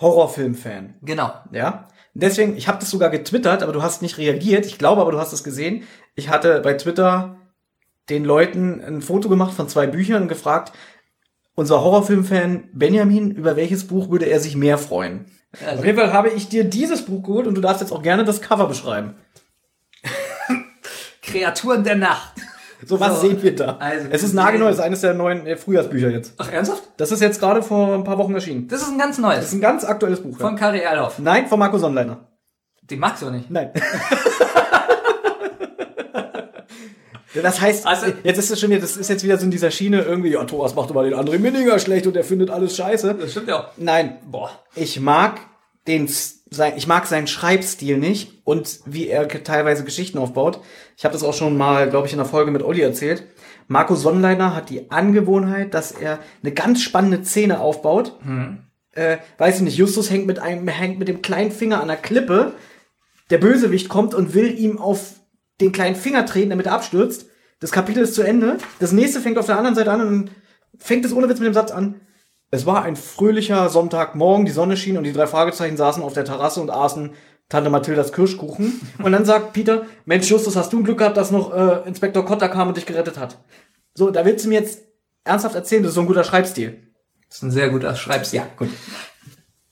Horrorfilm-Fan, Genau. ja? Deswegen, ich habe das sogar getwittert, aber du hast nicht reagiert. Ich glaube aber, du hast es gesehen. Ich hatte bei Twitter den Leuten ein Foto gemacht von zwei Büchern und gefragt, unser Horrorfilm-Fan Benjamin, über welches Buch würde er sich mehr freuen? Also- Auf jeden Fall habe ich dir dieses Buch geholt und du darfst jetzt auch gerne das Cover beschreiben. Kreaturen der Nacht. So, was So, sehen wir da? also- es ist nagelneu, es ist eines der neuen äh, Frühjahrsbücher jetzt. Ach, ernsthaft? Das ist jetzt gerade vor ein paar Wochen erschienen. Das ist ein ganz Das neues. ist ein ganz aktuelles Buch. Von Ja. Kari Erloff. Nein, von Marco Sonnleiner. Den magst du nicht. Nein. Das heißt, Also- jetzt ist es schon wieder, das ist jetzt wieder so in dieser Schiene irgendwie, ja, Thomas macht immer den André Minninger schlecht und er findet alles scheiße. Das stimmt ja auch. Nein, Boah. ich mag den, sein, ich mag seinen Schreibstil nicht und wie er teilweise Geschichten aufbaut. Ich habe das auch schon mal, glaube ich, in einer Folge mit Olli erzählt. Marco Sonnleiner hat die Angewohnheit, dass er eine ganz spannende Szene aufbaut. Äh, weiß ich nicht, Justus hängt mit einem, hängt mit dem kleinen Finger an der Klippe. Der Bösewicht kommt und will ihm auf den kleinen Finger treten, damit er abstürzt. Das Kapitel ist zu Ende. Das nächste fängt auf der anderen Seite an und fängt es ohne Witz mit dem Satz an. Es war ein fröhlicher Sonntagmorgen, die Sonne schien und die drei Fragezeichen saßen auf der Terrasse und aßen Tante Mathildas Kirschkuchen. Und dann sagt Peter, Mensch Justus, hast du ein Glück gehabt, dass noch äh, Inspektor Kotter kam und dich gerettet hat. So, da willst du mir jetzt ernsthaft erzählen, das ist so ein guter Schreibstil. Das ist ein sehr guter Schreibstil. gut.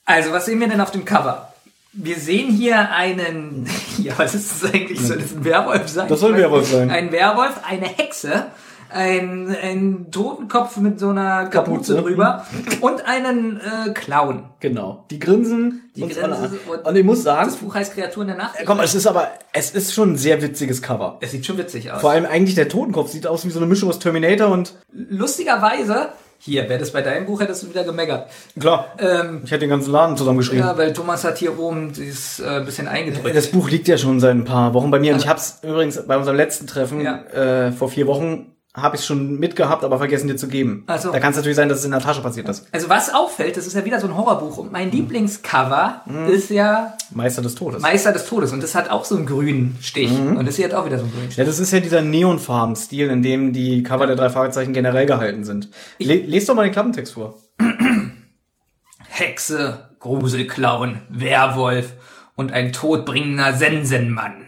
Also, was sehen wir denn auf dem Cover? Wir sehen hier einen, ja, was ist das eigentlich? Soll das ein Werwolf sein? Das soll ein Werwolf sein. Ein Werwolf, eine Hexe, ein, ein Totenkopf mit so einer Kapuze, Kapuze. drüber und einen äh, Clown. Genau. Die grinsen Die uns grinsen alle an. und- Und ich muss sagen, Das Buch heißt Kreaturen der Nacht. äh, komm, es ist aber, es ist schon ein sehr witziges Cover. es sieht schon witzig aus. Vor allem eigentlich der Totenkopf sieht aus wie so eine Mischung aus Terminator und Lustigerweise, hier, wäre das bei deinem Buch, hättest du wieder gemeckert. klar, Ähm, ich hätte den ganzen Laden zusammengeschrieben. ja, weil Thomas hat hier oben dieses äh, bisschen eingedrückt. Das Buch liegt ja schon seit ein paar Wochen bei mir und ich habe es übrigens bei unserem letzten Treffen Ja. äh, vor vier Wochen habe ich schon mitgehabt, aber vergessen dir zu geben. Ach so. Da kann es natürlich sein, dass es in der Tasche passiert ist. Also was auffällt, das ist ja wieder so ein Horrorbuch und mein Lieblingscover ist ja Meister des Todes. Meister des Todes und das hat auch so einen grünen Stich und das hier hat auch wieder so einen grünen Stich. ja, das ist ja dieser Neonfarben-Stil, in dem die Cover der drei Fragezeichen generell gehalten sind. Le lest doch mal den Klappentext vor. Hexe, Gruselclown, Werwolf und ein todbringender Sensenmann.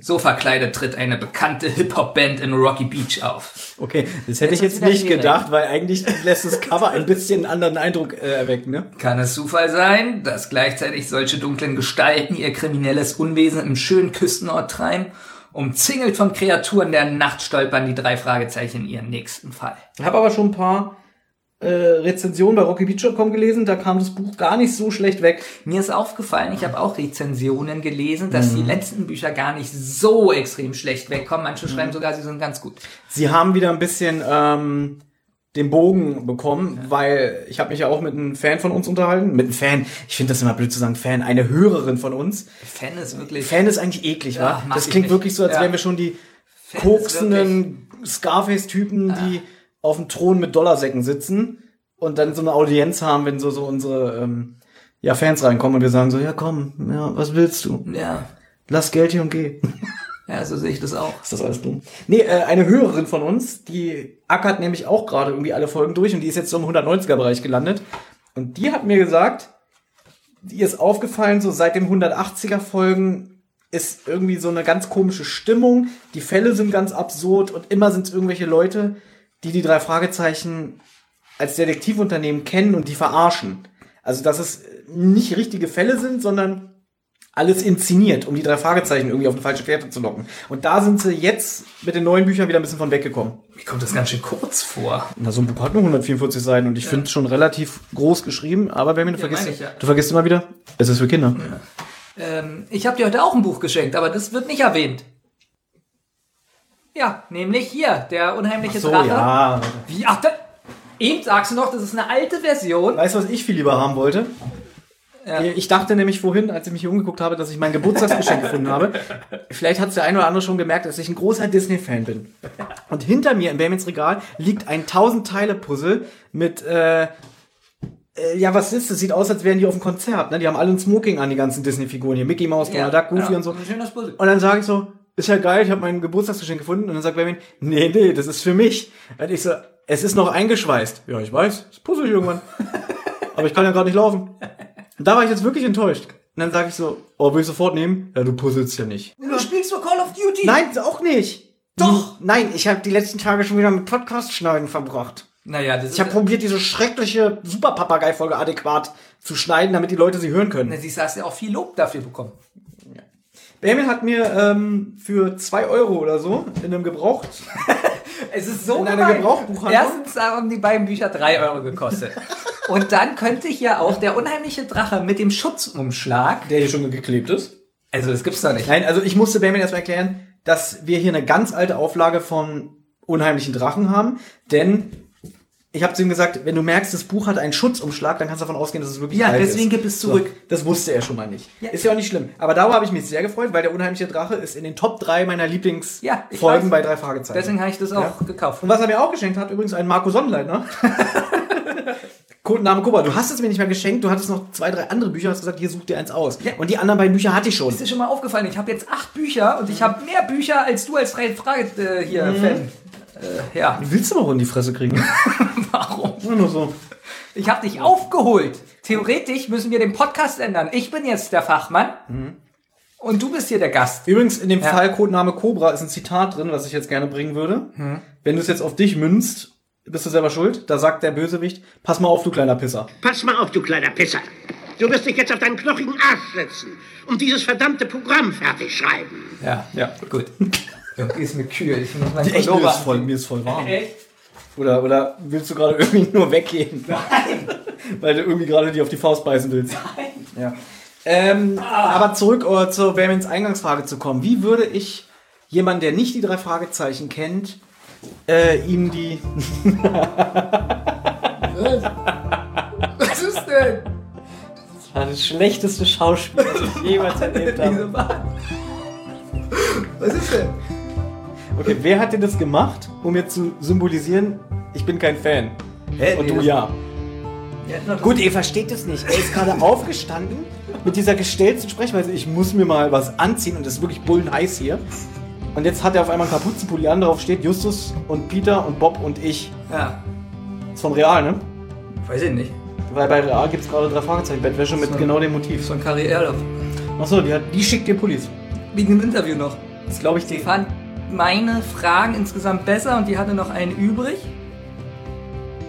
So verkleidet tritt eine bekannte Hip-Hop-Band in Rocky Beach auf. Okay, das hätte ich Jetzt nicht gedacht, weil eigentlich lässt das Cover ein bisschen einen anderen Eindruck äh, erwecken, ne? Kann es Zufall sein, dass gleichzeitig solche dunklen Gestalten ihr kriminelles Unwesen im schönen Küstenort treiben? Umzingelt von Kreaturen der Nacht stolpern die drei Fragezeichen in ihren nächsten Fall. Ich habe aber schon ein paar äh, Rezensionen bei RockyBeach.com gelesen, da kam das Buch gar nicht so schlecht weg. Mir ist aufgefallen, ich habe auch Rezensionen gelesen, dass die letzten Bücher gar nicht so extrem schlecht wegkommen. Manche schreiben sogar, sie sind ganz gut. Sie haben wieder ein bisschen ähm, den Bogen bekommen, weil ich habe mich ja auch mit einem Fan von uns unterhalten. Mit einem Fan, ich finde das immer blöd zu sagen, Fan, eine Hörerin von uns. Fan ist wirklich. Fan ist eigentlich eklig, Ja, wa? Das klingt nicht. wirklich so, als Ja. wären wir schon die Fan koksenden Scarface-Typen, die auf dem Thron mit Dollarsäcken sitzen und dann so eine Audienz haben, wenn so, so unsere ähm, ja, Fans reinkommen und wir sagen so, ja komm, ja, was willst du? Ja, Lass Geld hier und geh. ja, so sehe ich das auch. Ist das alles dumm? Nee, äh, eine Hörerin von uns, die ackert nämlich auch gerade irgendwie alle Folgen durch und die ist jetzt so im 190er-Bereich gelandet. Und die hat mir gesagt, die ist aufgefallen, so seit dem 180er-Folgen ist irgendwie so eine ganz komische Stimmung. Die Fälle sind ganz absurd und immer sind es irgendwelche Leute, die die drei Fragezeichen als Detektivunternehmen kennen und die verarschen. Also, dass es nicht richtige Fälle sind, sondern alles inszeniert, um die drei Fragezeichen irgendwie auf eine falsche Fährte zu locken. Und da sind sie jetzt mit den neuen Büchern wieder ein bisschen von weggekommen. Mir kommt das ganz schön kurz vor. Na, so ein Buch hat nur 144 Seiten und ich finde es schon relativ groß geschrieben, aber wenn du vergisst, meine ich, ja. du vergisst immer wieder, es ist für Kinder. Ähm, ich habe dir heute auch ein Buch geschenkt, aber das wird nicht erwähnt. Ja, nämlich hier, der unheimliche So, Drache. ja. Wie? Ach, da, eben sagst du noch, das ist eine alte Version. Weißt du, was ich viel lieber haben wollte? Ja. Ich dachte nämlich vorhin, als ich mich hier umgeguckt habe, dass ich mein Geburtstagsgeschenk gefunden habe. Vielleicht hat es der eine oder andere schon gemerkt, dass ich ein großer Disney-Fan bin. Und hinter mir im Bamins Regal liegt ein 1000-Teile-Puzzle mit, äh, äh, ja, was ist das? Sieht aus, als wären die auf einem Konzert. Ne? Die haben alle ein Smoking an, die ganzen Disney-Figuren hier. Mickey Mouse, Donald Duck, Goofy ja, und so. ein schönes Puzzle. Und dann sage ich so, ist ja geil, ich habe mein Geburtstagsgeschenk gefunden. Und dann sagt Benjamin, nee, nee, das ist für mich. Und ich so, es ist noch eingeschweißt. Ja, ich weiß, das puzzle ich irgendwann. Aber ich kann ja gerade nicht laufen. Und da war ich jetzt wirklich enttäuscht. Und dann sage ich so, oh, will ich sofort nehmen? Ja, du puzzelst ja nicht. Du spielst für Call of Duty. Nein, auch nicht. Doch. Nein, ich habe die letzten Tage schon wieder mit Podcast-Schneiden verbracht. Naja, das Ich habe probiert, diese schreckliche Super-Papagei-Folge adäquat zu schneiden, damit die Leute sie hören können. Na, du, hast ja auch viel Lob dafür bekommen. Benjamin hat mir ähm, für zwei Euro oder so in einem Gebraucht Es ist so In einer gemein. Gebrauchbuchhandlung? Erstens haben die beiden Bücher drei Euro gekostet. Und dann könnte hier auch der unheimliche Drache mit dem Schutzumschlag. der hier schon geklebt ist. Also, das gibt's doch nicht. Nein, also ich musste Benjamin erstmal erklären, dass wir hier eine ganz alte Auflage von Unheimlichen Drachen haben, denn ich habe zu ihm gesagt, wenn du merkst, das Buch hat einen Schutzumschlag, dann kannst du davon ausgehen, dass es wirklich Ja, alt deswegen ist. gib es zurück. So, das wusste er schon mal nicht. Ja. Ist ja auch nicht schlimm. Aber darüber habe ich mich sehr gefreut, weil der unheimliche Drache ist in den Top 3 meiner Ja, Lieblingsfolgen weiß. bei drei Fragezeichen. Deswegen habe ich das auch gekauft. Und was er mir auch geschenkt hat, übrigens ein Marco Sonnenleitner. Codename Cobra. Du hast es mir nicht mehr geschenkt, du hattest noch zwei, drei andere Bücher, hast gesagt, hier such dir eins aus. Ja. Und die anderen beiden Bücher hatte ich schon. Ist dir schon mal aufgefallen, ich habe jetzt acht Bücher und ich habe mehr Bücher als du als freie Frage äh, hier Fan. Äh, ja, Willst du noch in die Fresse kriegen? warum? Nur nur so. Ich habe dich aufgeholt. Theoretisch müssen wir den Podcast ändern. Ich bin jetzt der Fachmann und du bist hier der Gast. Übrigens, in dem Ja. Fall Codename Cobra ist ein Zitat drin, was ich jetzt gerne bringen würde. Wenn du es jetzt auf dich münzt, bist du selber schuld. Da sagt der Bösewicht, pass mal auf, du kleiner Pisser. Pass mal auf, du kleiner Pisser. Du wirst dich jetzt auf deinen knochigen Arsch setzen und dieses verdammte Programm fertig schreiben. Ja, ja, gut. Irgendwie ist mir kühl. Ich muss meinen Echt, mir ist voll, mir ist voll warm. Echt? Oder, oder willst du gerade irgendwie nur weggehen? Nein. Weil du irgendwie gerade die auf die Faust beißen willst. Ja. Ähm, Aber zurück äh, zur Bamins Eingangsfrage zu kommen. Wie würde ich jemanden, der nicht die drei Fragezeichen kennt, äh, ihm die. Was ist denn? Das war das schlechteste Schauspiel, das ich jemals erlebt habe. Was ist denn? Okay, wer hat denn das gemacht, um jetzt zu symbolisieren, ich bin kein Fan? Hä, Und nee, du das- ja. Gut, ihr versteht es nicht. Er ist gerade aufgestanden mit dieser gestellten Sprechweise. Ich muss mir mal was anziehen und es ist wirklich bullenheiß hier. Und jetzt hat er auf einmal einen Kapuzenpulli an, darauf steht Justus und Peter und Bob und ich. Ja, ist von Real, ne? weiß ich nicht. Weil bei Real gibt es gerade drei Fragezeichen Bettwäsche mit So. genau dem Motiv. So ein Karriere. Achso, die, hat, die schickt dir Pullis. Wegen dem Interview noch. Das glaube ich Die dir. fand meine Fragen insgesamt besser und die hatte noch einen übrig.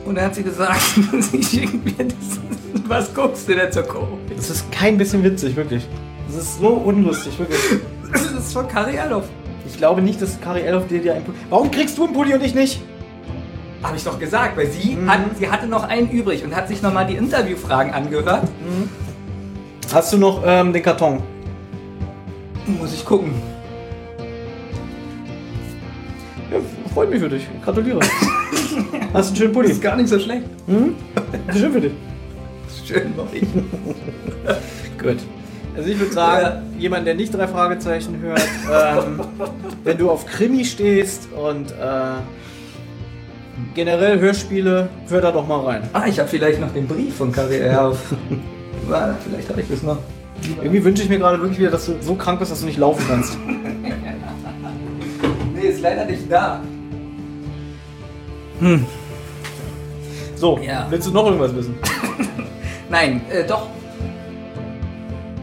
Und dann hat sie gesagt, sie schickt mir das. Was guckst du denn so komisch? Das ist kein bisschen witzig, wirklich. Das ist so unlustig, wirklich. Das ist von Kari Erloff. Ich glaube nicht, dass Kari Elf dir dir einen Pulli. Warum kriegst du einen Pulli und ich nicht? Habe ich doch gesagt, weil sie, hat, sie hatte noch einen übrig und hat sich nochmal die Interviewfragen angehört. Hast du noch ähm, den Karton? Muss ich gucken. Freut mich für dich. Gratuliere. Hast einen schönen Pulli. Ist gar nicht so schlecht. Schön für dich. Schön mach ich. Gut. Also ich würde sagen, jemand, der nicht drei Fragezeichen hört, ähm, wenn du auf Krimi stehst und äh, generell Hörspiele, hör da doch mal rein. Ah, ich habe vielleicht noch den Brief von Erloff. Warte, vielleicht habe ich das noch. Irgendwie wünsche ich mir gerade wirklich wieder, dass du so krank bist, dass du nicht laufen kannst. Nee, ist leider nicht da. So, Ja. willst du noch irgendwas wissen? Nein, äh, doch.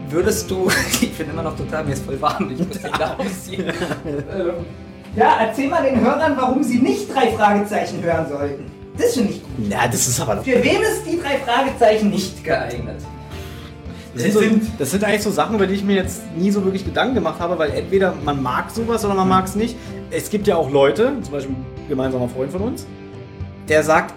Würdest du, ich bin immer noch total, mir ist voll warm, ich muss da ausziehen. ähm, ja, erzähl mal den Hörern, warum sie nicht drei Fragezeichen hören sollten. Das finde ich gut. Ja, das ist aber doch. Für wem ist die drei Fragezeichen nicht geeignet? Das sind, so, das sind eigentlich so Sachen, über die ich mir jetzt nie so wirklich Gedanken gemacht habe, weil entweder man mag sowas oder man mag es nicht. Es gibt ja auch Leute, zum Beispiel ein gemeinsamer Freund von uns, der sagt,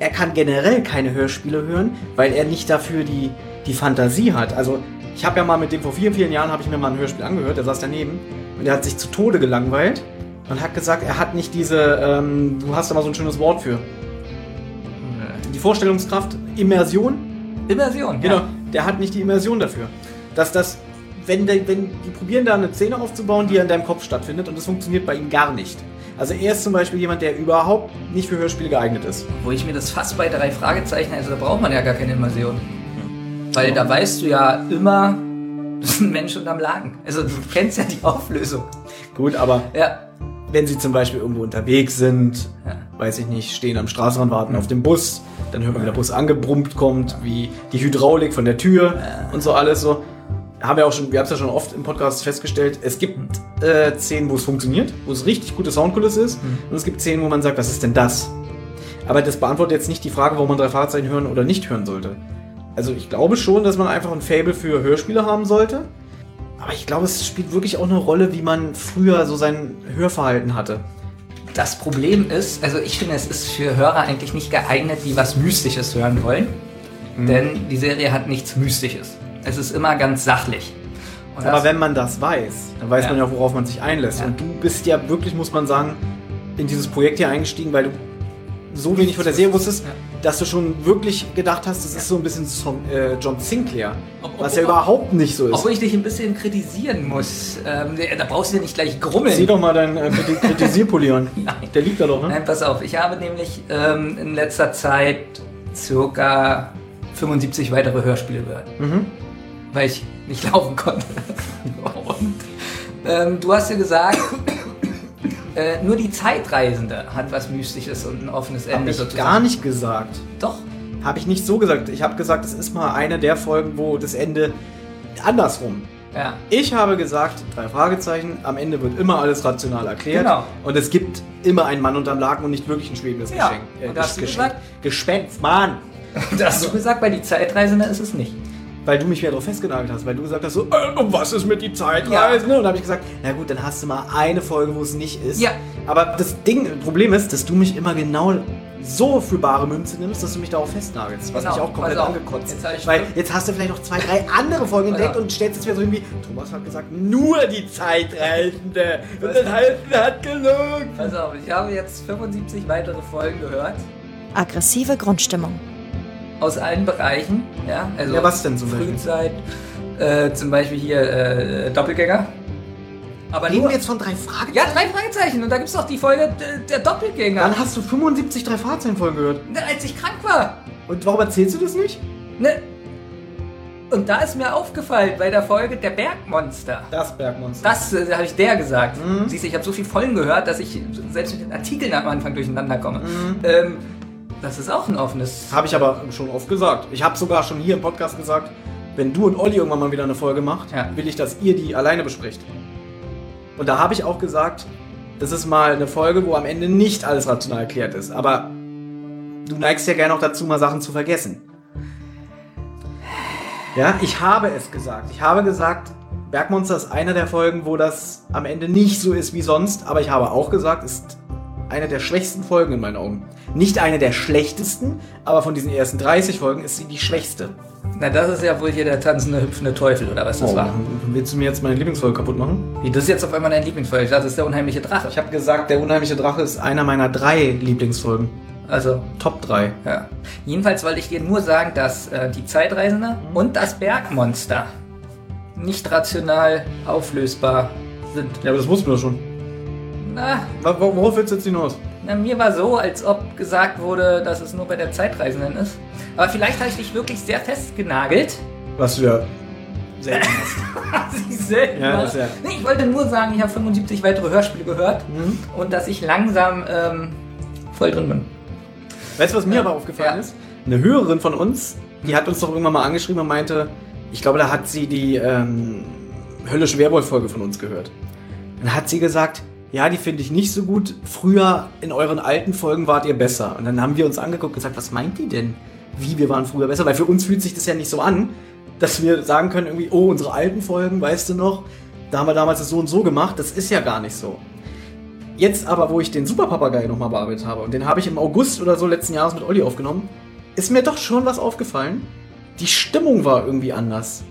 er kann generell keine Hörspiele hören, weil er nicht dafür die, die Fantasie hat. Also ich habe ja mal mit dem vor vielen, vielen Jahren habe ich mir mal ein Hörspiel angehört, der saß daneben und der hat sich zu Tode gelangweilt und hat gesagt, er hat nicht diese, ähm, du hast da mal so ein schönes Wort für. Die Vorstellungskraft, Immersion, Immersion. Genau, Ja. der hat nicht die Immersion dafür. Dass das, wenn, wenn die probieren da eine Szene aufzubauen, die in deinem Kopf stattfindet und das funktioniert bei ihm gar nicht. Also er ist zum Beispiel jemand, der überhaupt nicht für Hörspiele geeignet ist. Wo ich mir das fast bei drei Fragezeichen, also da braucht man ja gar keine Immersion. Weil da weißt du ja immer, das ist ein Mensch unterm Lagen. Also du kennst ja die Auflösung. Gut, aber Ja. wenn sie zum Beispiel irgendwo unterwegs sind, Ja. weiß ich nicht, stehen am Straßenrand, warten auf den Bus, dann hört man, wie der Bus angebrummt kommt, wie die Hydraulik von der Tür und so alles so. Haben wir auch schon, wir haben es ja schon oft im Podcast festgestellt, es gibt äh, Szenen, wo es funktioniert, wo es richtig gute Soundkulisse ist, und es gibt Szenen, wo man sagt, was ist denn das? Aber das beantwortet jetzt nicht die Frage, warum man drei Fahrzeichen hören oder nicht hören sollte. Also ich glaube schon, dass man einfach ein Fable für Hörspiele haben sollte. Aber ich glaube, es spielt wirklich auch eine Rolle, wie man früher so sein Hörverhalten hatte. Das Problem ist, also ich finde, es ist für Hörer eigentlich nicht geeignet, die was Mystisches hören wollen. Denn die Serie hat nichts Mystisches. Es ist immer ganz sachlich. Und Aber wenn man das weiß, dann weiß Ja. man ja, worauf man sich einlässt. Ja. Und du bist ja wirklich, muss man sagen, in dieses Projekt hier eingestiegen, weil du so wenig von der Serie wusstest, dass du schon wirklich gedacht hast, das ist so ein bisschen äh, John Sinclair. Was ja ob- überhaupt nicht so ist. Obwohl ich dich ein bisschen kritisieren muss. Ähm, da brauchst du ja nicht gleich grummeln. Sieh doch mal deinen äh, Kriti- Kritisierpulli an. Nein. Der liegt da doch, ne? Nein, pass auf. Ich habe nämlich ähm, in letzter Zeit circa 75 weitere Hörspiele gehört. Weil ich nicht laufen konnte. Und ähm, du hast ja gesagt, äh, nur die Zeitreisende hat was Mystisches und ein offenes Hab Ende ich sozusagen. gar nicht gesagt. Doch. Habe ich nicht so gesagt. Ich habe gesagt, es ist mal eine der Folgen, wo das Ende andersrum. Ja. Ich habe gesagt, drei Fragezeichen, am Ende wird immer alles rational erklärt. Genau. Und es gibt immer einen Mann unterm Laken und nicht wirklich ein schwebendes Ja. Geschenk. Äh, Und hast du Geschenk. gesagt- Gespenst, Mann! Da hast du gesagt, bei die Zeitreisende ist es nicht. Weil du mich wieder darauf festgenagelt hast, weil du gesagt hast, so, äh, was ist mit die Zeitreisen? Und dann habe ich gesagt, na gut, dann hast du mal eine Folge, wo es nicht ist. Ja. Aber das Ding, Problem ist, dass du mich immer genau so für bare Münze nimmst, dass du mich darauf festnagelst, was Genau. mich auch komplett auf. angekotzt Jetzt ich- Weil jetzt hast du vielleicht noch zwei, drei andere Folgen entdeckt und stellst jetzt wieder so irgendwie, Thomas hat gesagt, nur die Zeitreisende. Und das heißt, er hat gelogen. Pass auf, ich habe jetzt 75 weitere Folgen gehört. Aggressive Grundstimmung. Aus allen Bereichen. Ja, also Ja, was denn zum Beispiel? Frühzeit, äh, zum Beispiel hier äh, Doppelgänger. Aber Reden nur, wir jetzt von drei Fragezeichen? Ja, drei Fragezeichen. Und da gibt es doch die Folge äh, der Doppelgänger. Dann hast du 75 drei Fragezeichen-Folgen gehört. Ne, als ich krank war. Und warum erzählst du das nicht? Ne? Und da ist mir aufgefallen bei der Folge der Bergmonster. Das Bergmonster. Das äh, habe ich der gesagt. Mhm. Siehst du, ich habe so viele Folgen gehört, dass ich selbst mit den Artikeln am Anfang durcheinander komme. Mhm. Ähm, das ist auch ein offenes. Habe ich aber schon oft gesagt. Ich habe sogar schon hier im Podcast gesagt, wenn du und Olli irgendwann mal wieder eine Folge macht, Ja. will ich, dass ihr die alleine besprecht. Und da habe ich auch gesagt, das ist mal eine Folge, wo am Ende nicht alles rational erklärt ist. Aber du neigst ja gerne auch dazu, mal Sachen zu vergessen. Ja, ich habe es gesagt. Ich habe gesagt, Bergmonster ist eine der Folgen, wo das am Ende nicht so ist wie sonst. Aber ich habe auch gesagt, es ist eine der schwächsten Folgen in meinen Augen. Nicht eine der schlechtesten, aber von diesen ersten 30 Folgen ist sie die schwächste. Na, das ist ja wohl hier der tanzende, hüpfende Teufel, oder was das war. Willst du mir jetzt meine Lieblingsfolge kaputt machen? Wie, das ist jetzt auf einmal dein Lieblingsfolge. Das ist der unheimliche Drache. Ich habe gesagt, der unheimliche Drache ist einer meiner drei Lieblingsfolgen. Also, Top 3. ja. Jedenfalls wollte ich dir nur sagen, dass äh, die Zeitreisende und das Bergmonster nicht rational auflösbar sind. Ja, aber das wussten wir schon. Na, Worauf willst du jetzt hinaus? na, mir war so, als ob gesagt wurde, dass es nur bei der Zeitreisenden ist. Aber vielleicht habe ich dich wirklich sehr festgenagelt. Was du ja selten Siehst du? Ja, das ja- Nee, ich wollte nur sagen, ich habe 75 weitere Hörspiele gehört Mhm. und dass ich langsam ähm, voll drin bin. Weißt du, was mir aber aufgefallen Ja. ist? Eine Hörerin von uns, die hat uns doch irgendwann mal angeschrieben und meinte, ich glaube, da hat sie die ähm, Höllische Werwolf-Folge von uns gehört. Dann hat sie gesagt, ja, die finde ich nicht so gut. Früher in euren alten Folgen wart ihr besser. Und dann haben wir uns angeguckt und gesagt, was meint die denn? Wie, wir waren früher besser? Weil für uns fühlt sich das ja nicht so an, dass wir sagen können, irgendwie, oh, unsere alten Folgen, weißt du noch, da haben wir damals das so und so gemacht. Das ist ja gar nicht so. Jetzt aber, wo ich den Superpapagei nochmal bearbeitet habe, und den habe ich im August oder so letzten Jahres mit Olli aufgenommen, ist mir doch schon was aufgefallen. Die Stimmung war irgendwie anders.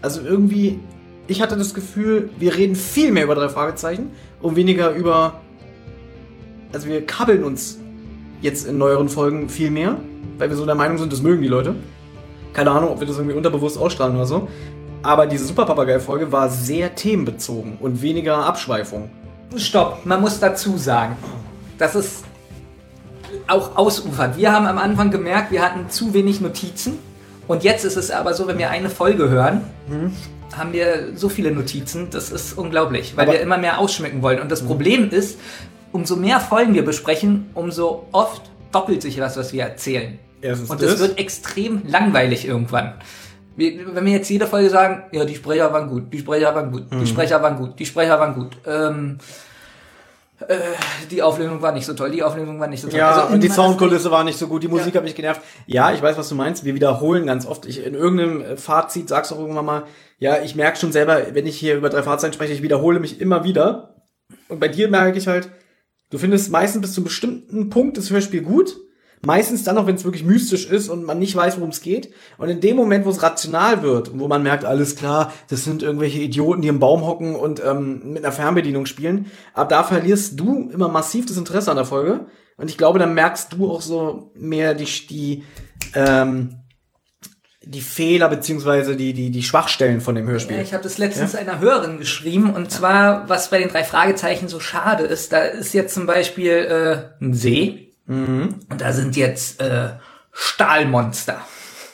Also irgendwie, ich hatte das Gefühl, wir reden viel mehr über drei Fragezeichen und weniger über. Also wir kabbeln uns jetzt in neueren Folgen viel mehr, weil wir so der Meinung sind, das mögen die Leute. Keine Ahnung, ob wir das irgendwie unterbewusst ausstrahlen oder so. Aber diese Superpapagei-Folge war sehr themenbezogen und weniger Abschweifung. Stopp, man muss dazu sagen, dass es auch ausufert. Wir haben am Anfang gemerkt, wir hatten zu wenig Notizen. Und jetzt ist es aber so, wenn wir eine Folge hören, haben wir so viele Notizen, das ist unglaublich, weil Aber- wir immer mehr ausschmücken wollen. Und das Problem ist, umso mehr Folgen wir besprechen, umso oft doppelt sich was, was wir erzählen. Erstens Und das wird extrem langweilig irgendwann. Wenn wir jetzt jede Folge sagen, ja, die Sprecher waren gut, die Sprecher waren gut, die Sprecher waren gut, die Sprecher waren gut, ähm, äh, die Auflösung war nicht so toll, die Auflösung war nicht so toll. Ja, Also und die Soundkulisse war nicht so gut, die Musik Ja. hat mich genervt. Ja, ich weiß, was du meinst. Wir wiederholen ganz oft. Ich, in irgendeinem äh, Fazit sagst du auch irgendwann mal, ja, ich merke schon selber, wenn ich hier über drei Fahrzeuge spreche, ich wiederhole mich immer wieder. Und bei dir merke ich halt, du findest meistens bis zu einem bestimmten Punkt das Hörspiel gut. Meistens dann noch, wenn es wirklich mystisch ist und man nicht weiß, worum es geht. Und in dem Moment, wo es rational wird und wo man merkt, alles klar, das sind irgendwelche Idioten, die im Baum hocken und ähm, mit einer Fernbedienung spielen, ab da verlierst du immer massiv das Interesse an der Folge. Und ich glaube, dann merkst du auch so mehr die, die, ähm, die Fehler beziehungsweise die, die, die Schwachstellen von dem Hörspiel. Ja, ich habe das letztens einer Hörerin geschrieben und zwar, was bei den drei Fragezeichen so schade ist, da ist jetzt zum Beispiel äh, ein See und da sind jetzt äh, Stahlmonster,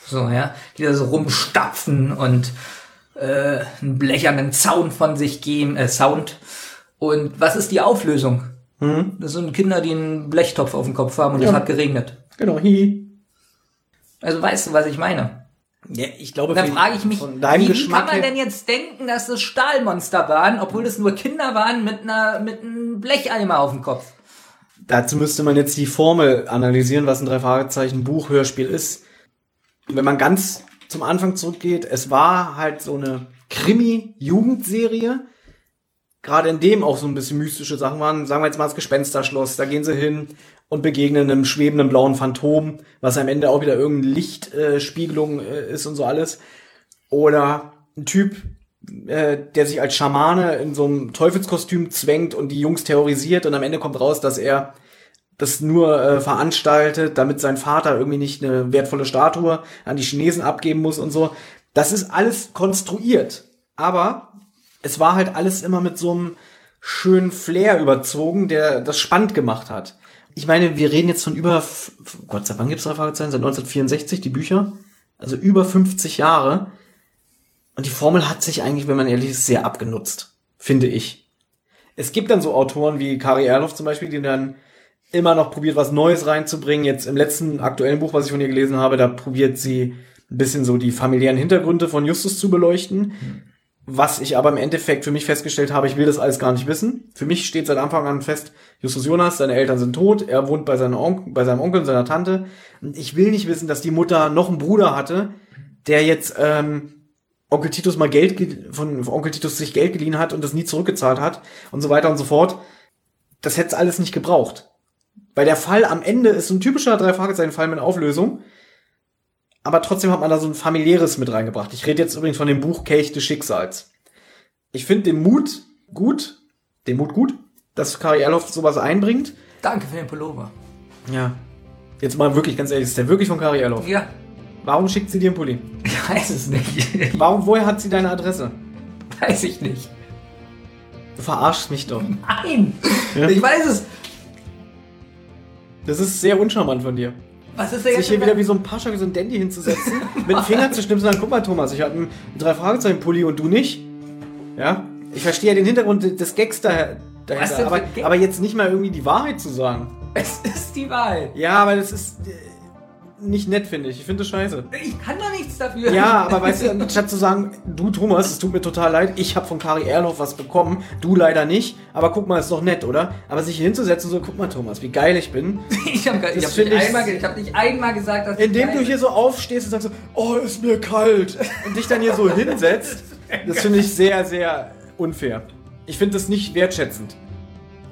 so ja, die da so rumstapfen und äh, einen blechernen Sound von sich geben, äh, Sound. Und was ist die Auflösung? Das sind Kinder, die einen Blechtopf auf dem Kopf haben und es Ja. hat geregnet. Genau, hi. Also weißt du, was ich meine? Ja, ich glaube, Da für- frage ich mich, von deinem wie Geschmack kann man denn jetzt denken, dass es Stahlmonster waren, obwohl es nur Kinder waren mit einer mit einem Blecheimer auf dem Kopf? Dazu müsste man jetzt die Formel analysieren, was ein drei Fragezeichen Buch-Hörspiel ist. Wenn man ganz zum Anfang zurückgeht, es war halt so eine Krimi-Jugendserie. Gerade in dem auch so ein bisschen mystische Sachen waren. Sagen wir jetzt mal das Gespensterschloss. Da gehen sie hin und begegnen einem schwebenden blauen Phantom, was am Ende auch wieder irgendeine Lichtspiegelung äh, äh, ist und so alles. Oder ein Typ, äh, der sich als Schamane in so einem Teufelskostüm zwängt und die Jungs terrorisiert und am Ende kommt raus, dass er das nur äh, veranstaltet, damit sein Vater irgendwie nicht eine wertvolle Statue an die Chinesen abgeben muss und so. Das ist alles konstruiert. Aber es war halt alles immer mit so einem schönen Flair überzogen, der das spannend gemacht hat. Ich meine, wir reden jetzt von über, Gott sei Dank gibt's drei Fragezeichen, seit 1964 die Bücher. Also über 50 Jahre. Und die Formel hat sich eigentlich, wenn man ehrlich ist, sehr abgenutzt. Finde ich. Es gibt dann so Autoren wie Kari Erloff zum Beispiel, die dann immer noch probiert, was Neues reinzubringen. Jetzt im letzten aktuellen Buch, was ich von ihr gelesen habe, da probiert sie ein bisschen so die familiären Hintergründe von Justus zu beleuchten. Was ich aber im Endeffekt für mich festgestellt habe, ich will das alles gar nicht wissen. Für mich steht seit Anfang an fest, Justus Jonas, seine Eltern sind tot, er wohnt bei, seinem Onkel, bei seinem Onkel und seiner Tante. Und ich will nicht wissen, dass die Mutter noch einen Bruder hatte, der jetzt ähm, Onkel Titus mal Geld ge- von Onkel Titus sich Geld geliehen hat und das nie zurückgezahlt hat und so weiter und so fort. Das hätte alles nicht gebraucht. Weil der Fall am Ende ist so ein typischer drei Fragezeichen Fall mit Auflösung. Aber trotzdem hat man da so ein familiäres mit reingebracht. Ich rede jetzt übrigens von dem Buch Kelch des Schicksals. Ich finde den Mut gut, den Mut gut, dass Kari Erloff sowas einbringt. Danke für den Pullover. Ja. Jetzt mal wirklich ganz ehrlich, ist der wirklich von Kari Erloff? Ja, Warum schickt sie dir einen Pulli? ich weiß es nicht. Warum, woher hat sie deine Adresse? weiß ich nicht. Du verarschst mich doch. Nein, Ja. ich weiß es. Das ist sehr uncharmant von dir. Was ist da jetzt? Sich hier wieder wie so ein Pascha, wie so ein Dandy hinzusetzen, mit dem Finger zu schnipsen und sagen, guck mal Thomas, ich habe einen drei Fragezeichen Pulli und du nicht. Ja? Ich verstehe ja den Hintergrund des Gags daher, denn dahinter, aber, aber jetzt nicht mal irgendwie die Wahrheit zu sagen. es ist die Wahl. Ja, aber das ist äh, nicht nett, finde ich. Ich finde das scheiße. Ich kann doch nichts dafür. Ja, aber weißt du, anstatt zu sagen, du Thomas, es tut mir total leid, ich habe von Kari Erloff was bekommen, du leider nicht, aber guck mal, ist doch nett, oder? Aber sich hier hinzusetzen so, guck mal Thomas, wie geil ich bin. Ich habe hab nicht, ich- einmal ich hab nicht einmal gesagt, dass Indem ich du hier so aufstehst und sagst so, oh, ist mir kalt und dich dann hier so hinsetzt, das finde ich sehr, sehr unfair. Ich finde das nicht wertschätzend.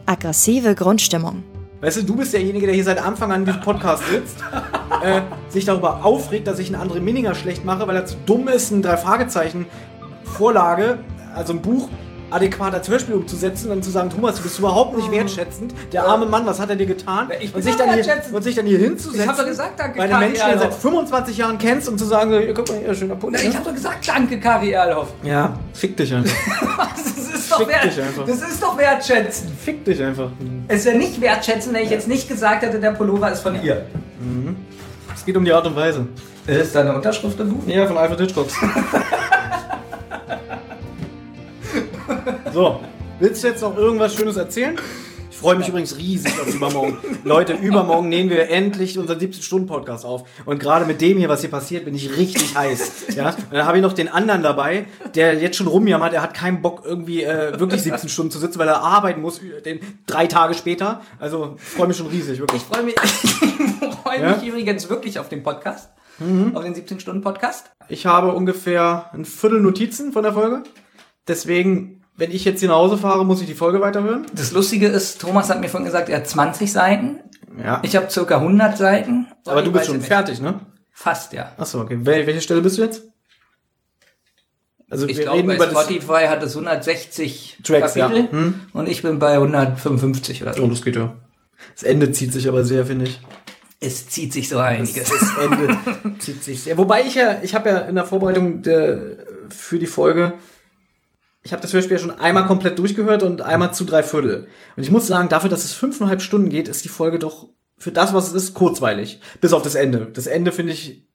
Aggressive Grundstimmung. Weißt du, du bist derjenige, der hier seit Anfang an in diesem Podcast sitzt, äh, sich darüber aufregt, dass ich einen André Minninger schlecht mache, weil er zu dumm ist, ein Drei-Fragezeichen-Vorlage, also ein Buch, adäquat als Hörspiel umzusetzen und zu sagen, Thomas, du bist überhaupt nicht wertschätzend. Der arme Mann, was hat er dir getan? Ich bin und, sich dann hier, und sich dann hier hinzusetzen, Ich hab doch gesagt, danke, bei den Kari Menschen, die du seit Erloff. 25 Jahren kennst, und zu sagen, so, guck mal, hier, schöner Pulli. Ich habe doch gesagt, danke, Kari Erloff. Ja, fick dich einfach. Das ist doch, Fick wert, dich einfach. das ist doch wertschätzend. fick dich einfach. Es wäre nicht wertschätzend, wenn ich jetzt nicht gesagt hätte, der Pullover ist von ihr. Es geht um die Art und Weise. Ist da eine Unterschrift im Buch? Ja, von Alfred Hitchcock. so, willst du jetzt noch irgendwas Schönes erzählen? Ich freue mich übrigens riesig auf übermorgen. Leute, übermorgen nehmen wir endlich unseren 17-Stunden-Podcast auf. Und gerade mit dem hier, was hier passiert, bin ich richtig heiß. Ja? Und dann habe ich noch den anderen dabei, der jetzt schon rumjammert, er hat keinen Bock, irgendwie äh, wirklich 17 Stunden zu sitzen, weil er arbeiten muss, äh, den, drei Tage später. Also, ich freue mich schon riesig, wirklich. Ich freue mich, ich freue Ja? mich übrigens wirklich auf den Podcast. Auf den 17-Stunden-Podcast. Ich habe ungefähr ein Viertel Notizen von der Folge. Deswegen, wenn ich jetzt hier nach Hause fahre, muss ich die Folge weiterhören. Das Lustige ist, Thomas hat mir vorhin gesagt, er hat 20 Seiten. Ja. Ich habe circa 100 Seiten Aber du bist schon fertig, ne? Fast, ja. Achso, okay. Wel welche Stelle bist du jetzt? Also Ich glaube, bei über das. Spotify hat es 160 Tracks, ja. Kapitel Hm. und ich bin bei 155 oder so. Oh, das geht ja. Das Ende zieht sich aber sehr, finde ich. Es zieht sich so einiges. Das Ende zieht sich sehr. Wobei ich ja, ich habe ja in der Vorbereitung der, für die Folge, ich habe das Hörspiel ja schon einmal komplett durchgehört und einmal zu drei Viertel. Und ich muss sagen, dafür, dass es fünfeinhalb Stunden geht, ist die Folge doch für das, was es ist, kurzweilig. Bis auf das Ende. Das Ende finde ich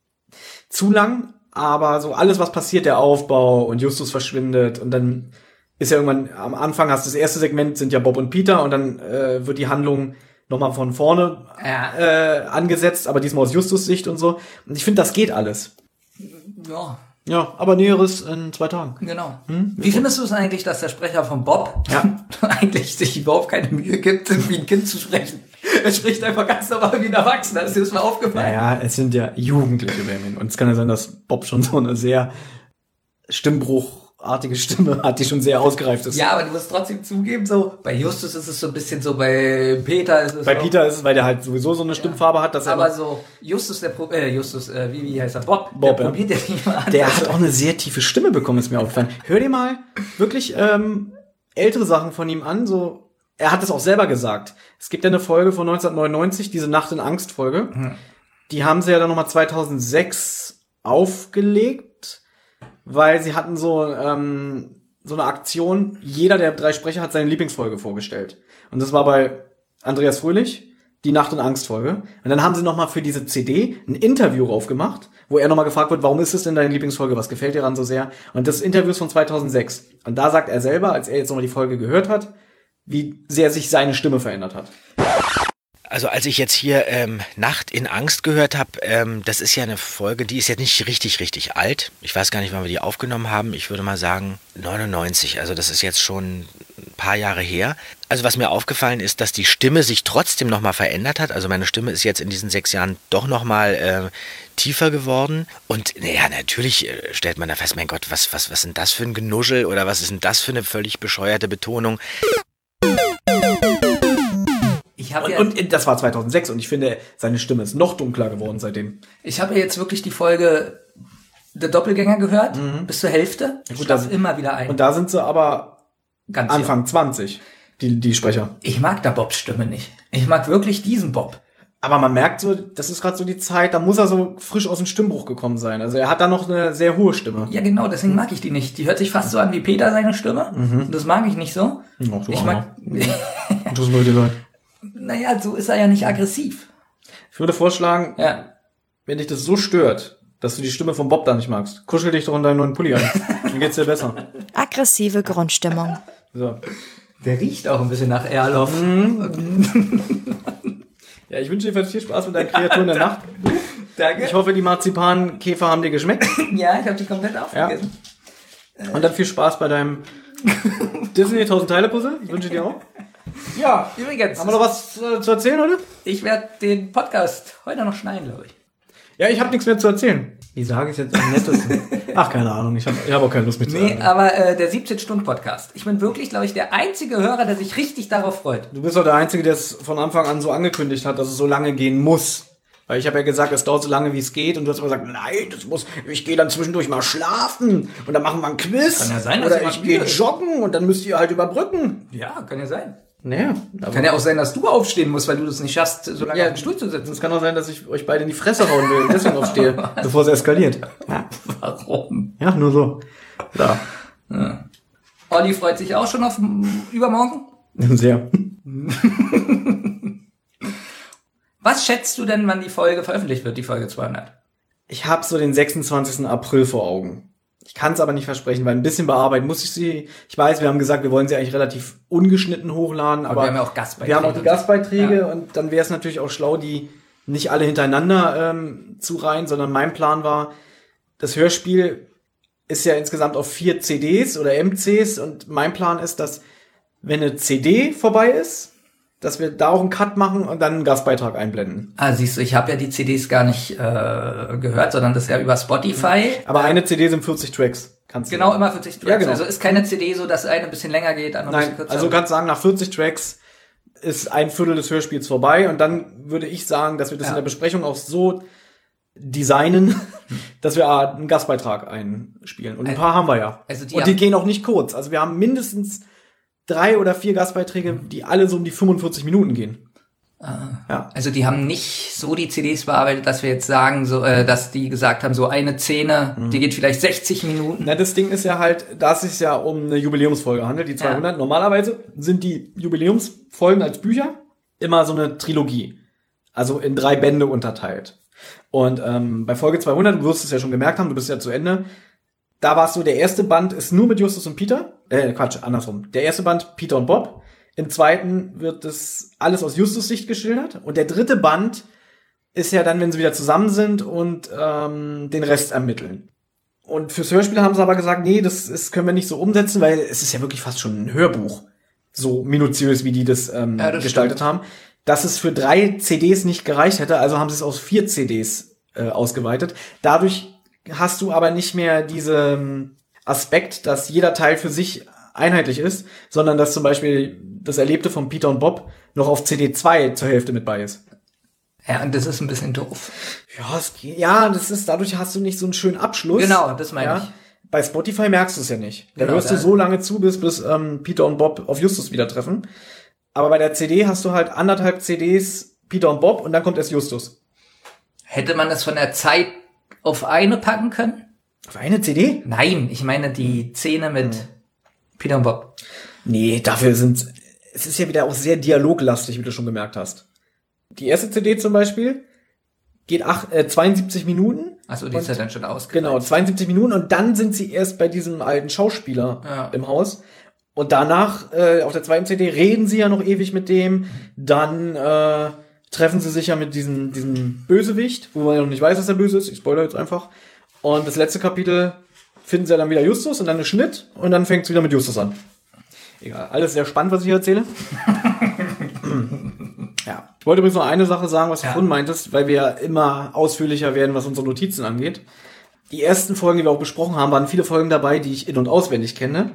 zu lang, aber so alles, was passiert, der Aufbau und Justus verschwindet und dann ist ja irgendwann am Anfang hast du das erste Segment sind ja Bob und Peter und dann äh, wird die Handlung nochmal von vorne Ja. äh, angesetzt, aber diesmal aus Justus Sicht und so. Und ich finde, das geht alles. Ja, Ja, aber Näheres in zwei Tagen. genau. Wie findest du es eigentlich, dass der Sprecher von Bob Ja. eigentlich sich überhaupt keine Mühe gibt, wie ein Kind zu sprechen? Er spricht einfach ganz normal wie ein Erwachsener. Ist dir das mal aufgefallen? Naja, es sind ja Jugendliche Benjamin. Und es kann ja sein, dass Bob schon so eine sehr stimmbruchartige Stimme hat, die schon sehr ausgereift ist. Ja, aber du musst trotzdem zugeben, so bei Justus ist es so ein bisschen so, bei Peter ist es Bei so, Peter ist es, weil der halt sowieso so eine Stimmfarbe hat, dass er aber so Justus der Pro äh, Justus äh, wie, wie heißt er Bob, Bob, der ja. probiert ja nicht mal an. Der hat auch eine sehr tiefe Stimme bekommen, ist mir aufgefallen. Hör dir mal wirklich ähm, ältere Sachen von ihm an. So, er hat es auch selber gesagt. Es gibt ja eine Folge von 1999, diese Nacht in Angst Folge. Die haben sie ja dann nochmal 2006 aufgelegt, weil sie hatten so ähm, so eine Aktion. Jeder der drei Sprecher hat seine Lieblingsfolge vorgestellt. Und das war bei Andreas Fröhlich die Nacht und Angst Folge. Und dann haben sie noch mal für diese CD ein Interview raufgemacht, wo er noch mal gefragt wird, warum ist es denn deine Lieblingsfolge? Was gefällt dir daran so sehr? Und das Interview ist von 2006. Und da sagt er selber, als er jetzt noch mal die Folge gehört hat, wie sehr sich seine Stimme verändert hat. Also als ich jetzt hier ähm, Nacht in Angst gehört habe, ähm, das ist ja eine Folge, die ist jetzt nicht richtig, richtig alt. Ich weiß gar nicht, wann wir die aufgenommen haben. Ich würde mal sagen 99. Also das ist jetzt schon ein paar Jahre her. Also was mir aufgefallen ist, dass die Stimme sich trotzdem nochmal verändert hat. Also meine Stimme ist jetzt in diesen sechs Jahren doch nochmal äh, tiefer geworden. Und naja, natürlich äh, stellt man da fest, mein Gott, was, was, was ist denn das für ein Genuschel oder was ist denn das für eine völlig bescheuerte Betonung? Ich habe Und, ja, und das war 2006 und ich finde, seine Stimme ist noch dunkler geworden seitdem. ich habe ja jetzt wirklich die Folge der Doppelgänger gehört, bis zur Hälfte. Ich gut, das- immer wieder ein. Und da sind sie aber Ganz Anfang 20, die, die Sprecher. Ich mag da Bobs Stimme nicht. Ich mag wirklich diesen Bob. Aber man merkt so, das ist gerade so die Zeit, da muss er so frisch aus dem Stimmbruch gekommen sein. Also er hat da noch eine sehr hohe Stimme. Ja, genau, deswegen mag ich die nicht. Die hört sich fast so an wie Peter seine Stimme. Und das mag ich nicht so. Ach, du Ich mag, Das wollte leid. Naja, so ist er ja nicht aggressiv. Ich würde vorschlagen, Ja. wenn dich das so stört, dass du die Stimme von Bob da nicht magst, kuschel dich doch in deinen neuen Pulli ein. Dann geht's dir besser. Aggressive Grundstimmung. So. Der riecht auch ein bisschen nach Erloff. Ja, ich wünsche dir viel Spaß mit deinen Kreaturen der Nacht. Danke. Ich hoffe, die Marzipankäfer haben dir geschmeckt. ja, ich habe die komplett aufgegessen. Und dann viel Spaß bei deinem Disney 1000 Teile Puzzle. Das wünsche ich dir auch. Ja, Übrigens, haben wir noch was äh, zu erzählen heute? ich werde den Podcast heute noch schneiden, glaube ich. Ja, ich habe nichts mehr zu erzählen. Wie sage ich jetzt am nettesten? Ach, keine Ahnung. Ich habe ich hab auch keine Lust mit zu Nee, sagen. aber äh, der 17-Stunden-Podcast. Ich bin wirklich, glaube ich, der einzige Hörer, der sich richtig darauf freut. Du bist doch der Einzige, der es von Anfang an so angekündigt hat, dass es so lange gehen muss. Weil ich habe ja gesagt, es dauert so lange, wie es geht. Und du hast immer gesagt, nein, das muss, ich gehe dann zwischendurch mal schlafen. Und dann machen wir ein Quiz. Kann ja sein, dass Oder jemand ich gehe müde ist. joggen und dann müsst ihr halt überbrücken. Ja, kann ja sein. Naja, Kann ja auch sein, dass du aufstehen musst, weil du das nicht schaffst, so lange Ja, auf den Stuhl zu sitzen. Es kann auch sein, dass ich euch beide in die Fresse hauen will und deswegen aufstehe, bevor es eskaliert. Warum? Ja, nur so. Ja. Olli freut sich auch schon auf übermorgen. Sehr. Was schätzt du denn, wann die Folge veröffentlicht wird, die Folge 200? Ich habe so den 26. April vor Augen. Ich kann es aber nicht versprechen, weil ein bisschen bearbeiten muss ich sie. Ich weiß, wir haben gesagt, wir wollen sie eigentlich relativ ungeschnitten hochladen, aber, wir haben ja auch Gastbeiträge Wir haben auch die. Gastbeiträge Ja. und dann wäre es natürlich auch schlau, die nicht alle hintereinander ähm, zu reihen, sondern mein Plan war, das Hörspiel ist ja insgesamt auf vier CDs oder MCs und mein Plan ist, dass wenn eine CD vorbei ist, dass wir da auch einen Cut machen und dann einen Gastbeitrag einblenden. Ah, siehst du, ich habe ja die CDs gar nicht äh, gehört, sondern das ist ja über Spotify. Aber eine CD sind 40 Tracks. Kannst du Genau, immer 40 Tracks. Ja, genau. Also ist keine CD so, dass eine ein bisschen länger geht, andere ein Nein, bisschen kürzer. also du kannst sagen, nach 40 Tracks ist ein Viertel des Hörspiels vorbei und dann würde ich sagen, dass wir das Ja. in der Besprechung auch so designen, dass wir einen Gastbeitrag einspielen. Und ein paar haben wir ja. also die und die gehen auch nicht kurz. Also wir haben mindestens drei oder vier Gastbeiträge, die alle so um die 45 Minuten gehen. Ja. Also die haben nicht so die CDs bearbeitet, dass wir jetzt sagen, so, äh, dass die gesagt haben, so eine Szene, Mhm. die geht vielleicht 60 Minuten. Na, das Ding ist ja halt, da es sich ja um eine Jubiläumsfolge handelt, die 200. Normalerweise sind die Jubiläumsfolgen als Bücher immer so eine Trilogie. Also in drei Bände unterteilt. Und ähm, bei Folge 200, du wirst es ja schon gemerkt haben, du bist ja zu Ende, da war es so, der erste Band ist nur mit Justus und Peter. Äh, Quatsch, andersrum. Der erste Band Peter und Bob. Im zweiten wird das alles aus Justus Sicht geschildert. Und der dritte Band ist ja dann, wenn sie wieder zusammen sind und ähm, den Rest ermitteln. Und fürs Hörspiel haben sie aber gesagt, nee, das, das können wir nicht so umsetzen, weil es ist ja wirklich fast schon ein Hörbuch. So minutiös, wie die das, ähm, Ja, das gestaltet haben. Dass es für drei CDs nicht gereicht hätte, also haben sie es aus vier CDs äh, ausgeweitet. Dadurch hast du aber nicht mehr diesen Aspekt, dass jeder Teil für sich einheitlich ist, sondern dass zum Beispiel das Erlebte von Peter und Bob noch auf CD 2 zur Hälfte mit bei ist. Ja, und das ist ein bisschen doof. Ja, es geht. Ja, das ist, dadurch hast du nicht so einen schönen Abschluss. Genau, das meine ich. Bei Spotify merkst du es ja nicht. Da Genau, hörst du so lange zu, bis, bis ähm, Peter und Bob auf Justus wieder treffen. Aber bei der CD hast du halt anderthalb CDs Peter und Bob und dann kommt erst Justus. Hätte man das von der Zeit auf eine packen können? Auf eine CD? Nein, ich meine die Szene mit Peter und Bob. Nee, dafür sind es ist ja wieder auch sehr dialoglastig, wie du schon gemerkt hast. Die erste CD zum Beispiel geht ach, äh, 72 Minuten. Achso, die ist ja dann schon ausgereift. Genau, 72 Minuten und dann sind sie erst bei diesem alten Schauspieler Ja. im Haus. Und danach, äh, auf der zweiten CD, reden sie ja noch ewig mit dem. Dann äh, treffen sie sich ja mit diesem, diesem Bösewicht, wo man ja noch nicht weiß, dass er böse ist. Ich spoilere jetzt einfach. Und das letzte Kapitel finden sie ja dann wieder Justus und dann eine Schnitt und dann fängt es wieder mit Justus an. Egal, alles sehr spannend, was ich hier erzähle. ja. Ich wollte übrigens noch eine Sache sagen, was du Ja. vorhin meintest, weil wir ja immer ausführlicher werden, was unsere Notizen angeht. Die ersten Folgen, die wir auch besprochen haben, waren viele Folgen dabei, die ich in- und auswendig kenne.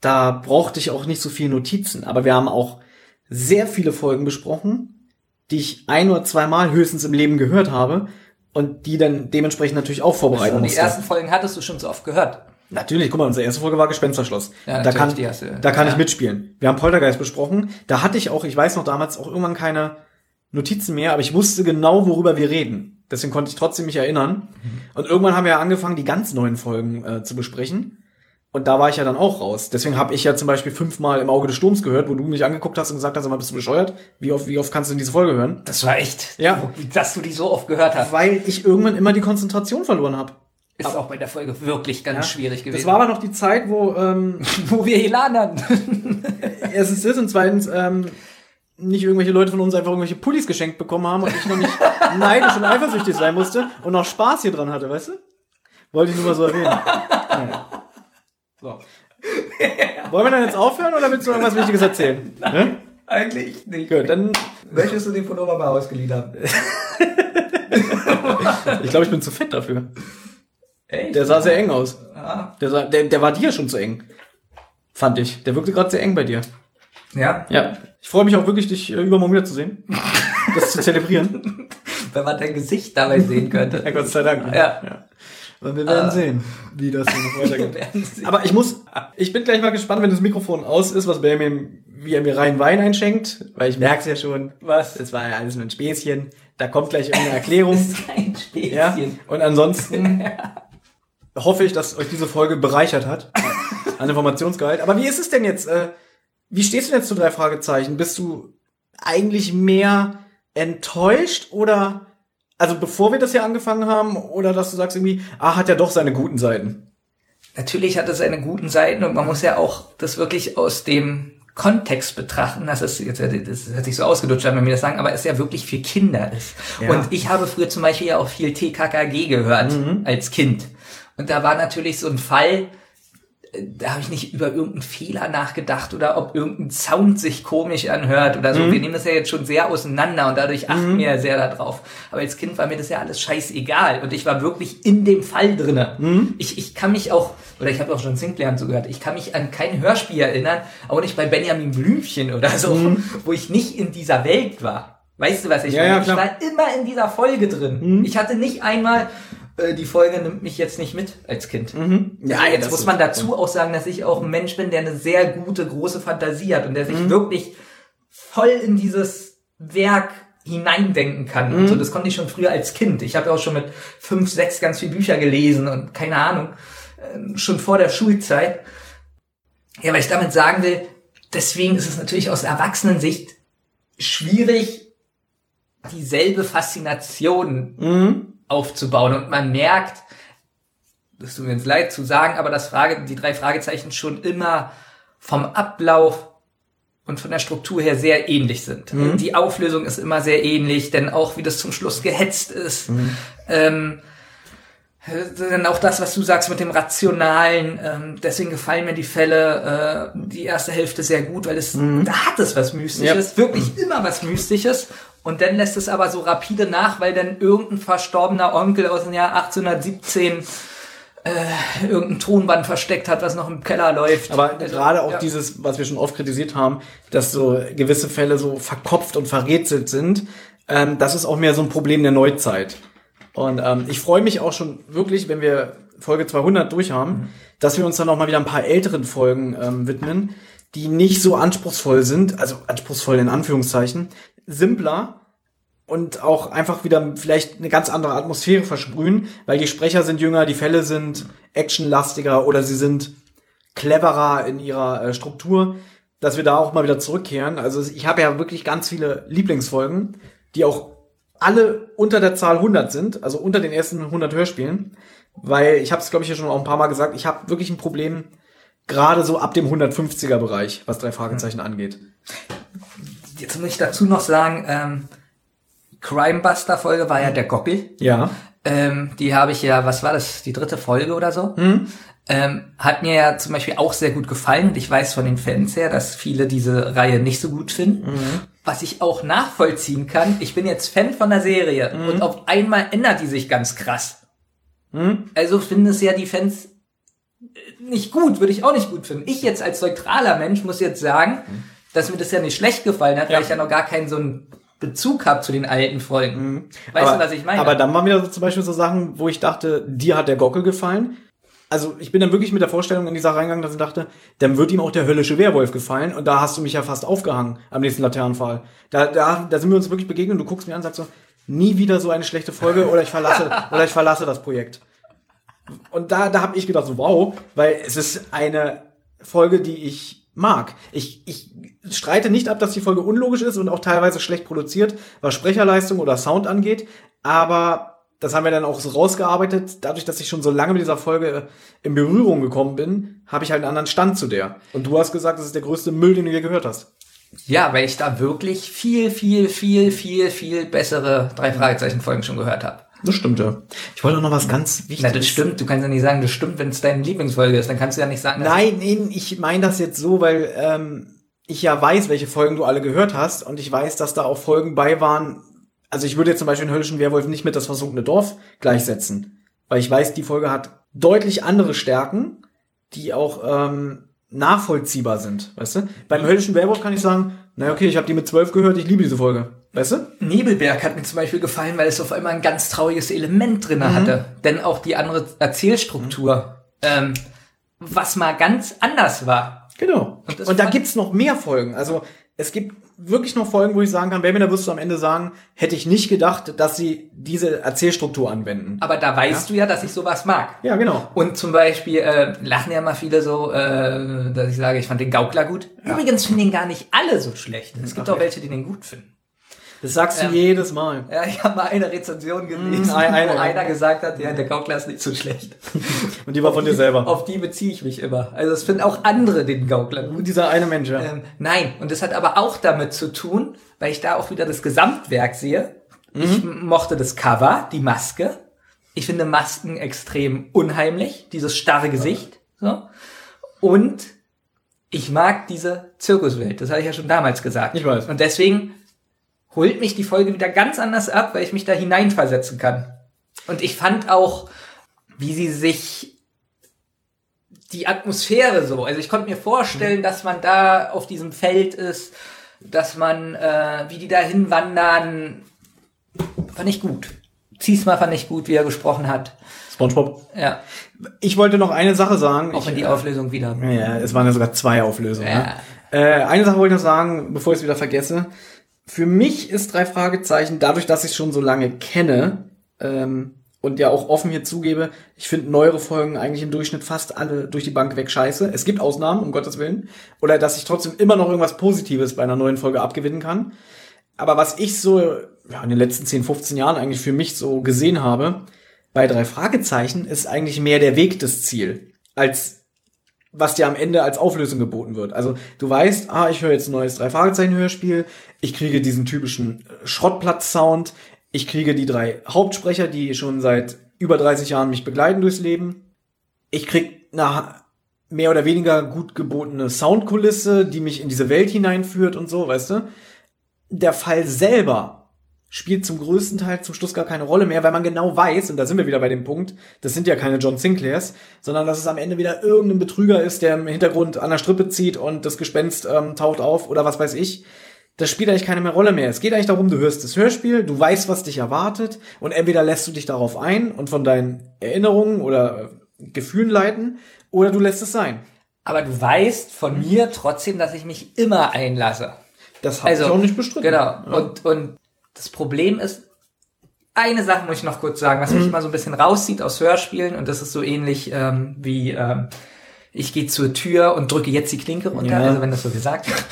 Da brauchte ich auch nicht so viele Notizen. Aber wir haben auch sehr viele Folgen besprochen, die ich ein oder zweimal höchstens im Leben gehört habe und die dann dementsprechend natürlich auch vorbereiten Und die musste. ersten Folgen hattest du schon so oft gehört. Natürlich, guck mal, unsere erste Folge war Gespensterschloss. Ja, da kann, du- da kann ja. ich mitspielen. Wir haben Poltergeist besprochen. Da hatte ich auch, ich weiß noch damals auch irgendwann keine Notizen mehr, aber ich wusste genau, worüber wir reden. Deswegen konnte ich trotzdem mich erinnern. Mhm. Und irgendwann haben wir ja angefangen, die ganz neuen Folgen äh, zu besprechen. Und da war ich ja dann auch raus. Deswegen habe ich ja zum Beispiel fünfmal im Auge des Sturms gehört, wo du mich angeguckt hast und gesagt hast, mal, bist du bescheuert? Wie oft, wie oft kannst du denn diese Folge hören? Das war echt, Ja. dass du die so oft gehört hast. Weil ich irgendwann immer die Konzentration verloren habe. Ist auch bei der Folge wirklich ganz schwierig gewesen. Das war aber noch die Zeit, wo ähm, wo wir Elan hatten. erstens das und zweitens ähm, nicht irgendwelche Leute von uns einfach irgendwelche Pullis geschenkt bekommen haben und ich noch nicht neidisch und eifersüchtig sein musste und noch Spaß hier dran hatte, weißt du? Wollte ich nur mal so erwähnen. Ja. So. Wollen wir dann jetzt aufhören oder willst du irgendwas Wichtiges erzählen? Ne? Eigentlich nicht. Gut, dann, Möchtest du den Pullover mal ausgeliehen haben? ich glaube, ich bin zu fett dafür. Echt? Der sah sehr eng aus. Ja. Der, sah, der, der war dir schon zu eng. Fand ich. Der wirkte gerade sehr eng bei dir. Ja. Ja. Ich freue mich auch wirklich, dich äh, übermorgen zu sehen. Das zu zelebrieren. Wenn man dein Gesicht dabei sehen könnte. Ja, Gott sei Dank. Ja. Und wir werden sehen, wie das noch weitergeht. Aber ich muss, ich bin gleich mal gespannt, wenn das Mikrofon aus ist, was Benjamin, wie er mir rein Wein einschenkt, weil ich merke es ja schon. Was? Das war ja alles nur ein Späßchen. Da kommt gleich irgendeine Erklärung. Kein Späßchen. ja. Und ansonsten hoffe ich, dass euch diese Folge bereichert hat an Informationsgehalt. Aber wie ist es denn jetzt? Äh, wie stehst du denn jetzt zu drei Fragezeichen? Bist du eigentlich mehr enttäuscht oder also bevor wir das hier angefangen haben oder dass du sagst irgendwie, ah, hat ja doch seine guten Seiten. Natürlich hat es seine guten Seiten und man muss ja auch das wirklich aus dem Kontext betrachten, dass es jetzt, das hat sich so ausgedutscht, wenn wir das sagen, aber es ja wirklich für Kinder ist. Ja. Und ich habe früher zum Beispiel ja auch viel TKKG gehört als Kind. Und da war natürlich so ein Fall, da habe ich nicht über irgendeinen Fehler nachgedacht oder ob irgendein Sound sich komisch anhört oder so. Mhm. Wir nehmen das ja jetzt schon sehr auseinander und dadurch achten wir ja sehr darauf. Aber als Kind war mir das ja alles scheißegal und ich war wirklich in dem Fall drinne. Mhm. Ich, ich kann mich auch, oder ich habe auch schon Sinclair und so gehört, ich kann mich an kein Hörspiel erinnern, auch nicht bei Benjamin Blümchen oder so, wo ich nicht in dieser Welt war. Weißt du, was ich Mhm. Ja, meine? ja, ich. Mhm. war immer in dieser Folge drin. Ich hatte nicht einmal, äh, die Folge nimmt mich jetzt nicht mit als Kind. Ja, Ja, jetzt das muss man dazu auch sagen, dass ich auch ein Mensch bin, der eine sehr gute, große Fantasie hat und der Mhm. sich wirklich voll in dieses Werk hineindenken kann. Mhm. Und so, das konnte ich schon früher als Kind. Ich habe ja auch schon mit fünf, sechs ganz viele Bücher gelesen und keine Ahnung, ähm, schon vor der Schulzeit. Ja, weil ich damit sagen will, deswegen ist es natürlich aus Erwachsenensicht schwierig, dieselbe Faszination Mhm. Aufzubauen. Und man merkt, das tut mir jetzt leid zu sagen, aber das Frage, die drei Fragezeichen schon immer vom Ablauf und von der Struktur her sehr ähnlich sind. Die Auflösung ist immer sehr ähnlich, denn auch wie das zum Schluss gehetzt ist. Ähm, dann auch das, was du sagst mit dem Rationalen, ähm, deswegen gefallen mir die Fälle, äh, die erste Hälfte sehr gut, weil es, da hat es was Mystisches, wirklich immer was Mystisches. Und dann lässt es aber so rapide nach, weil dann irgendein verstorbener Onkel aus dem Jahr 1817 äh, irgendein Tonband versteckt hat, was noch im Keller läuft. Aber Also, gerade auch ja. dieses, was wir schon oft kritisiert haben, dass so gewisse Fälle so verkopft und verrätselt sind, ähm, das ist auch mehr so ein Problem der Neuzeit. Und ähm, ich freue mich auch schon wirklich, wenn wir Folge 200 durch haben, dass wir uns dann auch mal wieder ein paar älteren Folgen ähm, widmen, die nicht so anspruchsvoll sind, also anspruchsvoll in Anführungszeichen, simpler und auch einfach wieder vielleicht eine ganz andere Atmosphäre versprühen, weil die Sprecher sind jünger, die Fälle sind actionlastiger oder sie sind cleverer in ihrer äh, Struktur, dass wir da auch mal wieder zurückkehren. Also ich habe ja wirklich ganz viele Lieblingsfolgen, die auch alle unter der Zahl 100 sind, also unter den ersten 100 Hörspielen, weil ich habe es glaube ich ja schon auch ein paar Mal gesagt, ich habe wirklich ein Problem gerade so ab dem 150er Bereich, was drei Fragezeichen angeht. Jetzt muss ich dazu noch sagen, ähm, Crimebuster-Folge war ja der Gockel. Ja. Ähm, die habe ich ja, was war das, die dritte Folge oder so? Ähm, hat mir ja zum Beispiel auch sehr gut gefallen und ich weiß von den Fans her, dass viele diese Reihe nicht so gut finden. Was ich auch nachvollziehen kann, ich bin jetzt Fan von der Serie und auf einmal ändert die sich ganz krass. Also finden es ja die Fans äh, nicht gut, würde ich auch nicht gut finden. Ich jetzt als neutraler Mensch muss jetzt sagen, dass mir das ja nicht schlecht gefallen hat, Ja. weil ich ja noch gar keinen so einen Bezug habe zu den alten Folgen. Weißt aber, du, was ich meine? Aber dann waren wieder zum Beispiel so Sachen, wo ich dachte, dir hat der Gockel gefallen. Also ich bin dann wirklich mit der Vorstellung in die Sache reingegangen, dass ich dachte, dann wird ihm auch der höllische Werwolf gefallen. Und da hast du mich ja fast aufgehangen am nächsten Laternenfall. Da, da, da sind wir uns wirklich begegnet und du guckst mir an und sagst so, nie wieder so eine schlechte Folge oder ich verlasse, oder ich verlasse das Projekt. Und da, da habe ich gedacht, so wow, weil es ist eine Folge, die ich mag. Ich, ich streite nicht ab, dass die Folge unlogisch ist und auch teilweise schlecht produziert, was Sprecherleistung oder Sound angeht, aber das haben wir dann auch so rausgearbeitet. Dadurch, dass ich schon so lange mit dieser Folge in Berührung gekommen bin, habe ich halt einen anderen Stand zu der. Und du hast gesagt, das ist der größte Müll, den du je gehört hast. Ja, weil ich da wirklich viel, viel, viel, viel, viel bessere drei Fragezeichen Folgen schon gehört habe. Das stimmt, ja. Ich wollte auch noch was ganz Wichtiges. Na, das stimmt. Du kannst ja nicht sagen, das stimmt, wenn es deine Lieblingsfolge ist. Dann kannst du ja nicht sagen, Nein, nein, ich meine das jetzt so, weil ähm, ich ja weiß, welche Folgen du alle gehört hast und ich weiß, dass da auch Folgen bei waren. Also ich würde jetzt zum Beispiel den Höllischen Werwolf nicht mit das versunkene Dorf gleichsetzen, weil ich weiß, die Folge hat deutlich andere Stärken, die auch ähm, nachvollziehbar sind, weißt du? Beim Höllischen Werwolf kann ich sagen, na okay, ich habe die mit zwölf gehört, ich liebe diese Folge, weißt du? Nebelberg hat mir zum Beispiel gefallen, weil es auf einmal ein ganz trauriges Element drinne Mhm. hatte. Denn auch die andere Erzählstruktur, ähm, was mal ganz anders war. Genau. Und Und, da gibt's noch mehr Folgen. Also es gibt wirklich noch Folgen, wo ich sagen kann, Baby, da wirst du am Ende sagen, hätte ich nicht gedacht, dass sie diese Erzählstruktur anwenden. Aber da weißt du ja, dass ich sowas mag. Ja, genau. Und zum Beispiel äh, lachen ja mal viele so, äh, dass ich sage, ich fand den Gaukler gut. Übrigens finden den gar nicht alle so schlecht. Es gibt auch welche, die den gut finden. Das sagst du Ja. jedes Mal. Ja, ich habe mal eine Rezension gelesen, Mm, eine- wo eine. einer gesagt hat, ja, der Gaukler ist nicht so schlecht. Und die war von dir selber. Auf die beziehe ich mich immer. Also es finden auch andere den Gaukler gut. Dieser eine Mensch, ja. Ähm, nein, und das hat aber auch damit zu tun, weil ich da auch wieder das Gesamtwerk sehe. Ich m- mochte das Cover, die Maske. Ich finde Masken extrem unheimlich, dieses starre Gesicht. So. Und ich mag diese Zirkuswelt. Das habe ich ja schon damals gesagt. Ich weiß. Und deswegen holt mich die Folge wieder ganz anders ab, weil ich mich da hineinversetzen kann. Und ich fand auch, wie sie sich die Atmosphäre so, also ich konnte mir vorstellen, dass man da auf diesem Feld ist, dass man, äh, wie die da hinwandern, fand ich gut. Ziesma fand ich gut, wie er gesprochen hat. SpongeBob. Ja, Ich wollte noch eine Sache sagen. auch wenn die Auflösung wieder. Ja, es waren ja sogar zwei Auflösungen. Ja. Ne? Äh, eine Sache wollte ich noch sagen, bevor ich es wieder vergesse. Für mich ist drei Fragezeichen, dadurch, dass ich es schon so lange kenne ähm, und ja auch offen hier zugebe, ich finde neuere Folgen eigentlich im Durchschnitt fast alle durch die Bank weg scheiße. Es gibt Ausnahmen, um Gottes Willen. Oder dass ich trotzdem immer noch irgendwas Positives bei einer neuen Folge abgewinnen kann. Aber was ich so ja, in den letzten 10, 15 Jahren eigentlich für mich so gesehen habe, bei drei Fragezeichen ist eigentlich mehr der Weg das Ziel, als was dir am Ende als Auflösung geboten wird. Also du weißt, ah, ich höre jetzt ein neues drei Fragezeichen Hörspiel, ich kriege diesen typischen äh, Schrottplatz-Sound, ich kriege die drei Hauptsprecher, die schon seit über 30 Jahren mich begleiten durchs Leben. Ich krieg eine mehr oder weniger gut gebotene Soundkulisse, die mich in diese Welt hineinführt und so, weißt du? Der Fall selber spielt zum größten Teil zum Schluss gar keine Rolle mehr, weil man genau weiß, und da sind wir wieder bei dem Punkt, das sind ja keine John Sinclairs, sondern dass es am Ende wieder irgendein Betrüger ist, der im Hintergrund an der Strippe zieht und das Gespenst ähm, taucht auf oder was weiß ich. Das spielt eigentlich keine mehr Rolle mehr. Es geht eigentlich darum, du hörst das Hörspiel, du weißt, was dich erwartet und entweder lässt du dich darauf ein und von deinen Erinnerungen oder äh, Gefühlen leiten oder du lässt es sein. Aber du weißt von mir trotzdem, dass ich mich immer einlasse. Das habe ich auch nicht bestritten. Genau. Ja. Und, und das Problem ist, eine Sache muss ich noch kurz sagen, was mich immer so ein bisschen rauszieht aus Hörspielen, und das ist so ähnlich ähm, wie ähm, ich gehe zur Tür und drücke jetzt die Klinke runter, Ja. also wenn das so gesagt wird.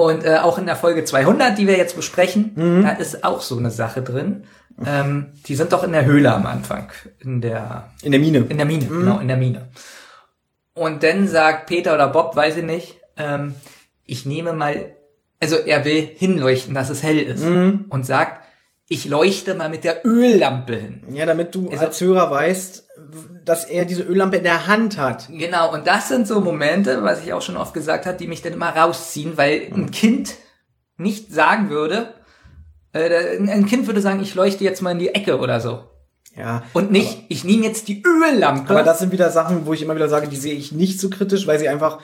Und äh, auch in der Folge 200, die wir jetzt besprechen, Mhm. da ist auch so eine Sache drin. Ähm, die sind doch in der Höhle am Anfang, in der In der Mine. in der Mine, genau, in der Mine. Und dann sagt Peter oder Bob, weiß ich nicht, ähm, ich nehme mal, also er will hinleuchten, dass es hell ist. Und sagt, ich leuchte mal mit der Öllampe hin. Ja, damit du Also- als Hörer weißt, dass er diese Öllampe in der Hand hat. Genau, und das sind so Momente, was ich auch schon oft gesagt habe, die mich dann immer rausziehen, weil ein Kind nicht sagen würde, äh, ein Kind würde sagen, ich leuchte jetzt mal in die Ecke oder so. Ja. Und nicht, ich nehme jetzt die Öllampe. Aber das sind wieder Sachen, wo ich immer wieder sage, die sehe ich nicht so kritisch, weil sie einfach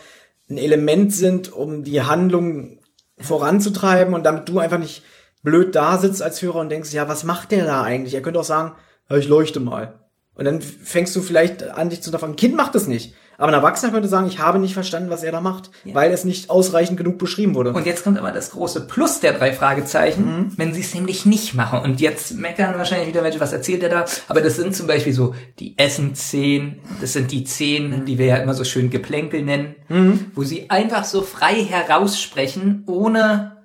ein Element sind, um die Handlung voranzutreiben und damit du einfach nicht blöd da sitzt als Hörer und denkst, ja, was macht der da eigentlich? Er könnte auch sagen, ja, ich leuchte mal. Und dann fängst du vielleicht an, dich zu davon. Ein Kind macht das nicht. Aber ein Erwachsener könnte sagen, ich habe nicht verstanden, was er da macht, weil es nicht ausreichend genug beschrieben wurde. Und jetzt kommt aber das große Plus der drei Fragezeichen, Mhm. wenn sie es nämlich nicht machen. Und jetzt meckern wahrscheinlich wieder welche, was erzählt er da? Aber das sind zum Beispiel so die Essen-Szenen, das sind die Szenen, die wir ja immer so schön Geplänkel nennen, Mhm. wo sie einfach so frei heraussprechen, ohne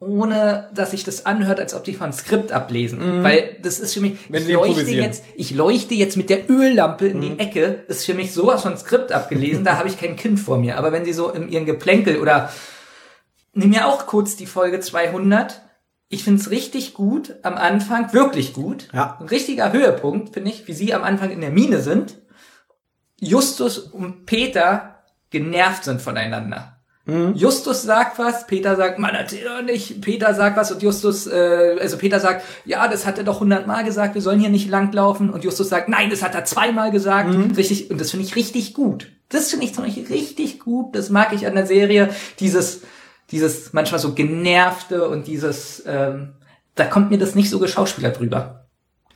ohne dass sich das anhört, als ob die von Skript ablesen. Weil das ist für mich, Mhm. Wenn ich sie leuchte, jetzt, ich leuchte jetzt mit der Öllampe in Mhm. die Ecke, ist für mich sowas von Skript abgelesen, da habe ich kein Kind vor mir. Aber wenn sie so in ihren Geplänkel oder nimm mir auch kurz die Folge 200. Ich find's richtig gut am Anfang, wirklich gut. Ja. Ein richtiger Höhepunkt, finde ich, wie sie am Anfang in der Mine sind. Justus und Peter genervt sind voneinander. Justus sagt was, Peter sagt, man erzähl doch nicht. Peter sagt was und Justus, äh, also Peter sagt, ja, das hat er doch hundertmal gesagt, wir sollen hier nicht langlaufen. Und Justus sagt, nein, das hat er zweimal gesagt. Richtig, und das finde ich richtig gut. Das finde ich zum Beispiel richtig gut. Das mag ich an der Serie. Dieses, dieses manchmal so genervte und dieses, ähm, da kommt mir das nicht so geschauspielert drüber.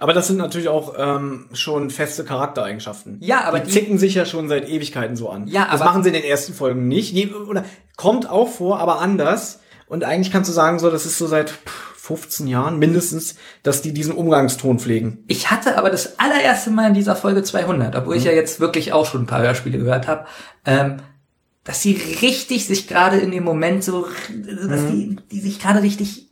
Aber das sind natürlich auch ähm, schon feste Charaktereigenschaften. Ja, aber die, die- zicken sich ja schon seit Ewigkeiten so an. Ja, das aber- machen sie in den ersten Folgen nicht. Nee, Oder kommt auch vor, aber anders. Und eigentlich kannst du sagen, so, das ist so seit pff, 15 Jahren mindestens, dass die diesen Umgangston pflegen. Ich hatte aber das allererste Mal in dieser Folge 200, obwohl ich ja jetzt wirklich auch schon ein paar Hörspiele gehört habe, ähm, dass sie richtig sich gerade in dem Moment so, dass die, die sich gerade richtig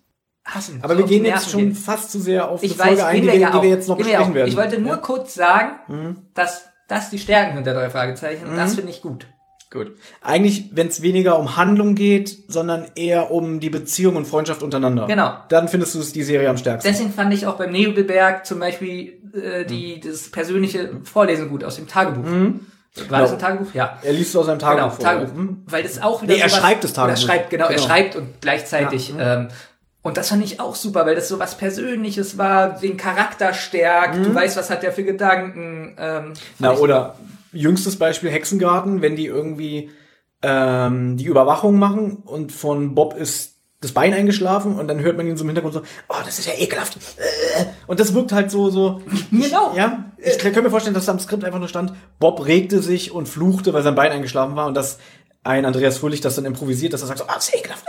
hassen. Aber so wir gehen jetzt schon gehen. fast zu sehr auf Ich die Folge weiß, ein, gehen die wir ja die wir jetzt noch ja besprechen werden. Ich wollte nur Ja? kurz sagen, dass das die Stärken sind der drei Fragezeichen. Mhm. das finde ich gut. Gut. Eigentlich, wenn es weniger um Handlung geht, sondern eher um die Beziehung und Freundschaft untereinander. Genau. Dann findest du es die Serie am stärksten. Deswegen fand ich auch beim Nebelberg zum Beispiel äh, die, das persönliche Vorlesen gut aus dem Tagebuch. War das Genau. ein Tagebuch? Ja. Er liest es aus seinem Genau, Tagebuch vor. Tagebuch. Weil das auch wieder Nee, er schreibt das Tagebuch. schreibt, genau, er Genau. schreibt und gleichzeitig. Ähm, und das fand ich auch super, weil das so was Persönliches war, den Charakter stärkt, du weißt, was hat der für Gedanken. Ähm, Mhm. Na, oder jüngstes Beispiel Hexengarten, wenn die irgendwie ähm, die Überwachung machen und von Bob ist das Bein eingeschlafen und dann hört man ihn so im Hintergrund so, oh, das ist ja ekelhaft. Äh. Und das wirkt halt so, so. Genau. Ja, ich kann mir vorstellen, dass da am Skript einfach nur stand, Bob regte sich und fluchte, weil sein Bein eingeschlafen war und dass ein Andreas Fröhlich das dann improvisiert, dass er sagt so, ah, das ist ekelhaft.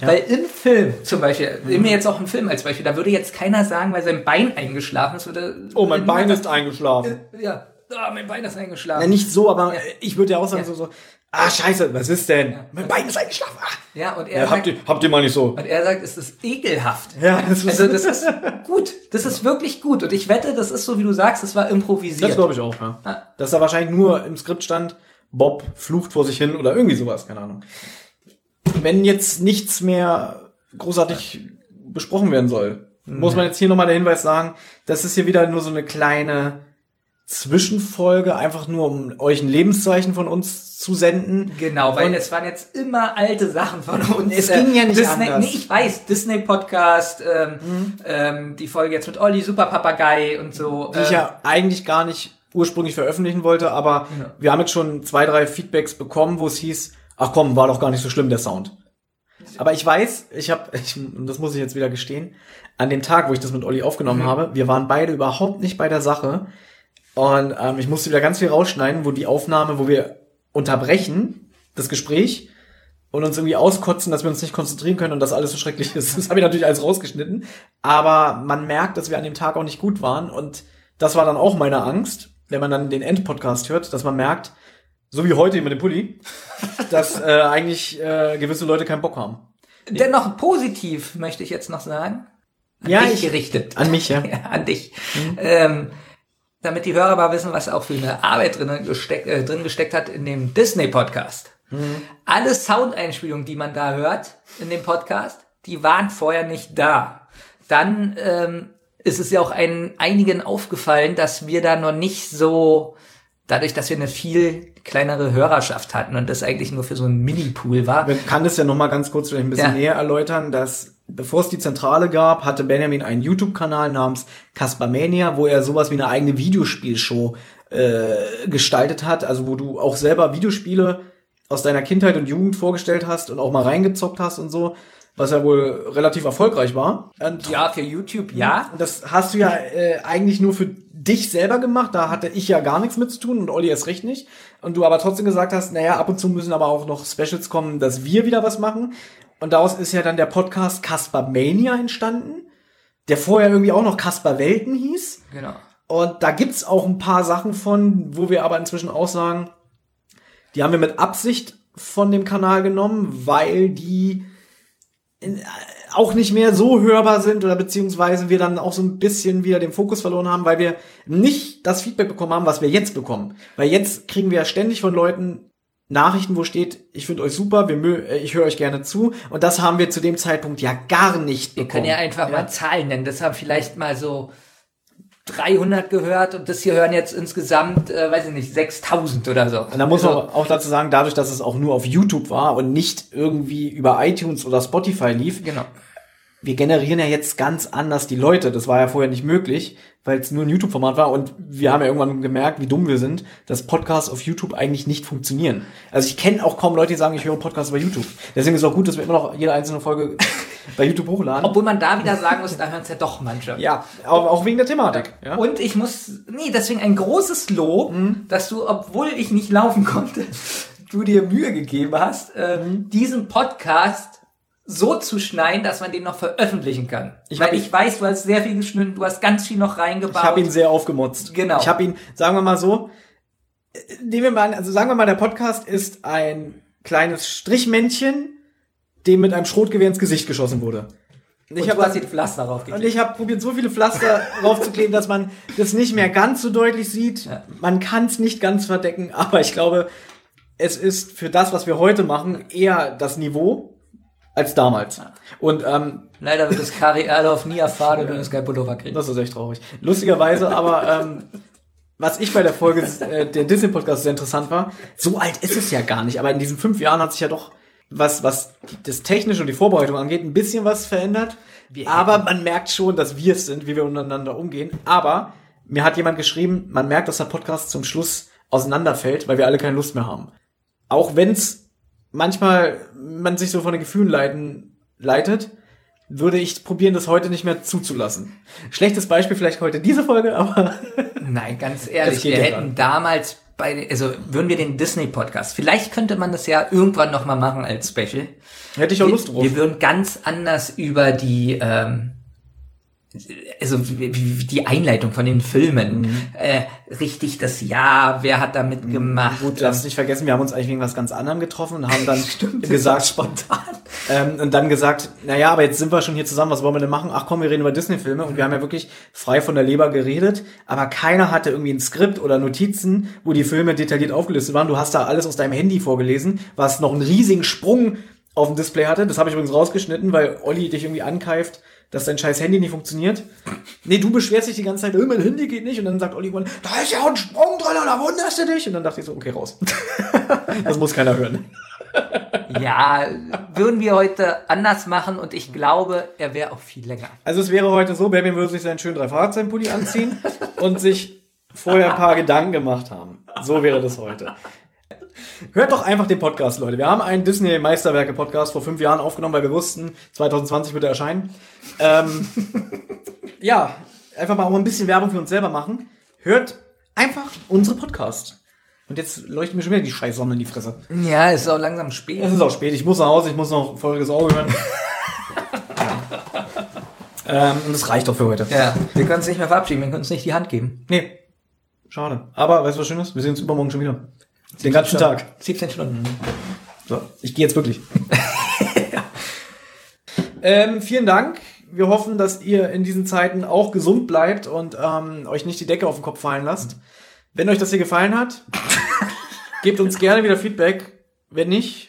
Weil im Film zum Beispiel, nehmen wir jetzt auch einen Film als Beispiel, da würde jetzt keiner sagen, weil sein Bein eingeschlafen ist, würde. Oh, mein Bein ist eingeschlafen. Ja, ah, mein Bein ist eingeschlafen. Ja, nicht so, aber ich würde ja auch sagen Ja. so, so, ah, scheiße, was ist denn? Mein Bein ist eingeschlafen. Ah. Ja, und er Ja, sagt, habt, ihr, habt ihr mal nicht so. und er sagt, es ist ekelhaft. Ja, das ist- also das ist gut. Das ist wirklich gut. Und ich wette, das ist so, wie du sagst, das war improvisiert. Das glaube ich auch, ja. Ah. Dass da wahrscheinlich nur im Skript stand, Bob flucht vor sich hin oder irgendwie sowas, keine Ahnung. Wenn jetzt nichts mehr großartig besprochen werden soll, muss man jetzt hier nochmal der Hinweis sagen, das ist hier wieder nur so eine kleine Zwischenfolge, einfach nur um euch ein Lebenszeichen von uns zu senden. Genau, weil Und- es waren jetzt immer alte Sachen von uns. Es ging ja nicht Disney, anders. Mhm. Nee, ich weiß, Disney Podcast, ähm, ähm, die Folge jetzt mit Olli, Super Papagei und so. die ich ähm, ja eigentlich gar nicht ursprünglich veröffentlichen wollte, aber wir haben jetzt schon zwei, drei Feedbacks bekommen, wo es hieß, ach komm, war doch gar nicht so schlimm, der Sound. Aber ich weiß, ich habe, ich, und das muss ich jetzt wieder gestehen, an dem Tag, wo ich das mit Olli aufgenommen habe, wir waren beide überhaupt nicht bei der Sache. Und ähm, ich musste wieder ganz viel rausschneiden, wo die Aufnahme, wo wir unterbrechen, das Gespräch, und uns irgendwie auskotzen, dass wir uns nicht konzentrieren können und dass alles so schrecklich ist. Das habe ich natürlich alles rausgeschnitten. Aber man merkt, dass wir an dem Tag auch nicht gut waren. Und das war dann auch meine Angst, wenn man dann den Endpodcast hört, dass man merkt, so wie heute mit dem Pulli, dass äh, eigentlich äh, gewisse Leute keinen Bock haben. Dennoch positiv, möchte ich jetzt noch sagen. An Ja, dich ich- gerichtet. An mich, ja. Ja, an dich. Ähm, damit die Hörer mal wissen, was auch für eine Arbeit drin, gesteck, äh, drin gesteckt hat in dem Disney-Podcast. Alle Soundeinspielungen, die man da hört in dem Podcast, die waren vorher nicht da. Dann ähm, ist es ja auch ein, einigen aufgefallen, dass wir da noch nicht so, dadurch, dass wir eine viel kleinere Hörerschaft hatten und das eigentlich nur für so einen Mini-Pool war. Man kann das ja noch mal ganz kurz vielleicht ein bisschen Ja. näher erläutern, dass bevor es die Zentrale gab, hatte Benjamin einen YouTube-Kanal namens Caspermania, wo er sowas wie eine eigene Videospielshow äh, gestaltet hat, also wo du auch selber Videospiele aus deiner Kindheit und Jugend vorgestellt hast und auch mal reingezockt hast und so, was ja wohl relativ erfolgreich war. Und Ja, für YouTube, ja. das hast du ja äh, eigentlich nur für dich selber gemacht. Da hatte ich ja gar nichts mit zu tun und Olli erst recht nicht. Und du aber trotzdem gesagt hast, naja, ab und zu müssen aber auch noch Specials kommen, dass wir wieder was machen. Und daraus ist ja dann der Podcast Casper Mania entstanden, der vorher irgendwie auch noch Casper Welten hieß. Genau. Und da gibt's auch ein paar Sachen von, wo wir aber inzwischen auch sagen, die haben wir mit Absicht von dem Kanal genommen, weil die auch nicht mehr so hörbar sind oder beziehungsweise wir dann auch so ein bisschen wieder den Fokus verloren haben, weil wir nicht das Feedback bekommen haben, was wir jetzt bekommen. Weil jetzt kriegen wir ja ständig von Leuten Nachrichten, wo steht, ich finde euch super, wir mö äh, ich höre euch gerne zu. Und das haben wir zu dem Zeitpunkt ja gar nicht Wir bekommen. können ja einfach mal Zahlen nennen. Das haben vielleicht mal so 300 gehört und das hier hören jetzt insgesamt, äh, weiß ich nicht, 6000 oder so. Und da muss man Also, auch dazu sagen, dadurch, dass es auch nur auf YouTube war und nicht irgendwie über iTunes oder Spotify lief, Genau. Wir generieren ja jetzt ganz anders die Leute. Das war ja vorher nicht möglich, weil es nur ein YouTube-Format war und wir haben ja irgendwann gemerkt, wie dumm wir sind, dass Podcasts auf YouTube eigentlich nicht funktionieren. Also ich kenne auch kaum Leute, die sagen, ich höre Podcasts bei YouTube. Deswegen ist es auch gut, dass wir immer noch jede einzelne Folge bei YouTube hochladen. Obwohl man da wieder sagen muss, da hören es ja doch manche. ja, auch, auch wegen der Thematik. Ja? Und ich muss, nee, deswegen ein großes Lob, dass du, obwohl ich nicht laufen konnte, du dir Mühe gegeben hast, äh, diesen Podcast so zu schneiden, dass man den noch veröffentlichen kann. Ich Weil ich weiß, du hast sehr viel geschnitten, du hast ganz viel noch reingebaut. Ich habe ihn sehr aufgemotzt. Genau. Ich habe ihn, sagen wir mal so, äh, nehmen wir mal, an, also sagen wir mal, der Podcast ist ein kleines Strichmännchen, dem mit einem Schrotgewehr ins Gesicht geschossen wurde. Und und ich habe Pflaster und draufgeklebt. ich habe probiert, so viele Pflaster draufzukleben, dass man das nicht mehr ganz so deutlich sieht. Ja. Man kann es nicht ganz verdecken, aber ich glaube, es ist für das, was wir heute machen, eher das Niveau als damals. Und ähm, Leider wird das Kari Erlauf nie erfahren du wirst kein Pullover kriegen. Das ist echt traurig. Lustigerweise, aber ähm, was ich bei der Folge äh, der Disney-Podcast sehr interessant war, so alt ist es ja gar nicht, aber in diesen fünf Jahren hat sich ja doch was, was das Technische und die Vorbereitung angeht, ein bisschen was verändert. aber man merkt schon, dass wir es sind, wie wir untereinander umgehen. Aber mir hat jemand geschrieben, man merkt, dass der Podcast zum Schluss auseinanderfällt, weil wir alle keine Lust mehr haben. Auch wenn's manchmal man sich so von den Gefühlen leiten, leitet, würde ich probieren, das heute nicht mehr zuzulassen. Schlechtes Beispiel vielleicht heute diese Folge, aber Nein, ganz ehrlich, wir ja hätten damals bei, also würden wir den Disney-Podcast, vielleicht könnte man das ja irgendwann nochmal machen als Special. hätte ich auch Lust drauf. Wir würden ganz anders über die, ähm, also die Einleitung von den Filmen, Mhm. äh, richtig das Ja, wer hat damit gemacht? Gut, darfst nicht vergessen, wir haben uns eigentlich wegen was ganz anderem getroffen und haben dann gesagt, spontan. ähm, und dann gesagt, naja, aber jetzt sind wir schon hier zusammen, was wollen wir denn machen? Ach komm, wir reden über Disney-Filme und wir haben ja wirklich frei von der Leber geredet, aber keiner hatte irgendwie ein Skript oder Notizen, wo die Filme detailliert aufgelistet waren. Du hast da alles aus deinem Handy vorgelesen, was noch einen riesigen Sprung auf dem Display hatte. Das habe ich übrigens rausgeschnitten, weil Olli dich irgendwie ankeift, dass dein scheiß Handy nicht funktioniert. Nee, du beschwerst dich die ganze Zeit, oh, mein Handy geht nicht. Und dann sagt Olli da ist ja auch ein Sprung drin, und da wunderst du dich. Und dann dachte ich so, okay, raus. das muss keiner hören. Ja, würden wir heute anders machen und ich glaube, er wäre auch viel länger. Also es wäre heute so, Benjamin würde sich seinen schönen Drei-Fahrzeichen-Pulli anziehen und sich vorher ein paar Gedanken gemacht haben. So wäre das heute. Hört doch einfach den Podcast, Leute. Wir haben einen Disney-Meisterwerke-Podcast vor fünf Jahren aufgenommen, weil wir wussten, 2020 wird er erscheinen. Ähm, ja, einfach mal auch ein bisschen Werbung für uns selber machen. Hört einfach unsere Podcast. Und jetzt leuchtet mir schon wieder die scheiß Sonne in die Fresse. Ja, es ist auch langsam spät. Es ist auch spät, ich muss nach Hause, ich muss noch feuriges Auge hören. ähm, und das reicht doch für heute. Ja, wir können uns nicht mehr verabschieden, wir können uns nicht die Hand geben. Nee. Schade. Aber weißt du, was Schönes? Wir sehen uns übermorgen schon wieder. Den ganzen Tag. 17 Stunden. So, ich gehe jetzt wirklich. ähm, vielen Dank. Wir hoffen, dass ihr in diesen Zeiten auch gesund bleibt und ähm, euch nicht die Decke auf den Kopf fallen lasst. Wenn euch das hier gefallen hat, gebt uns gerne wieder Feedback. Wenn nicht,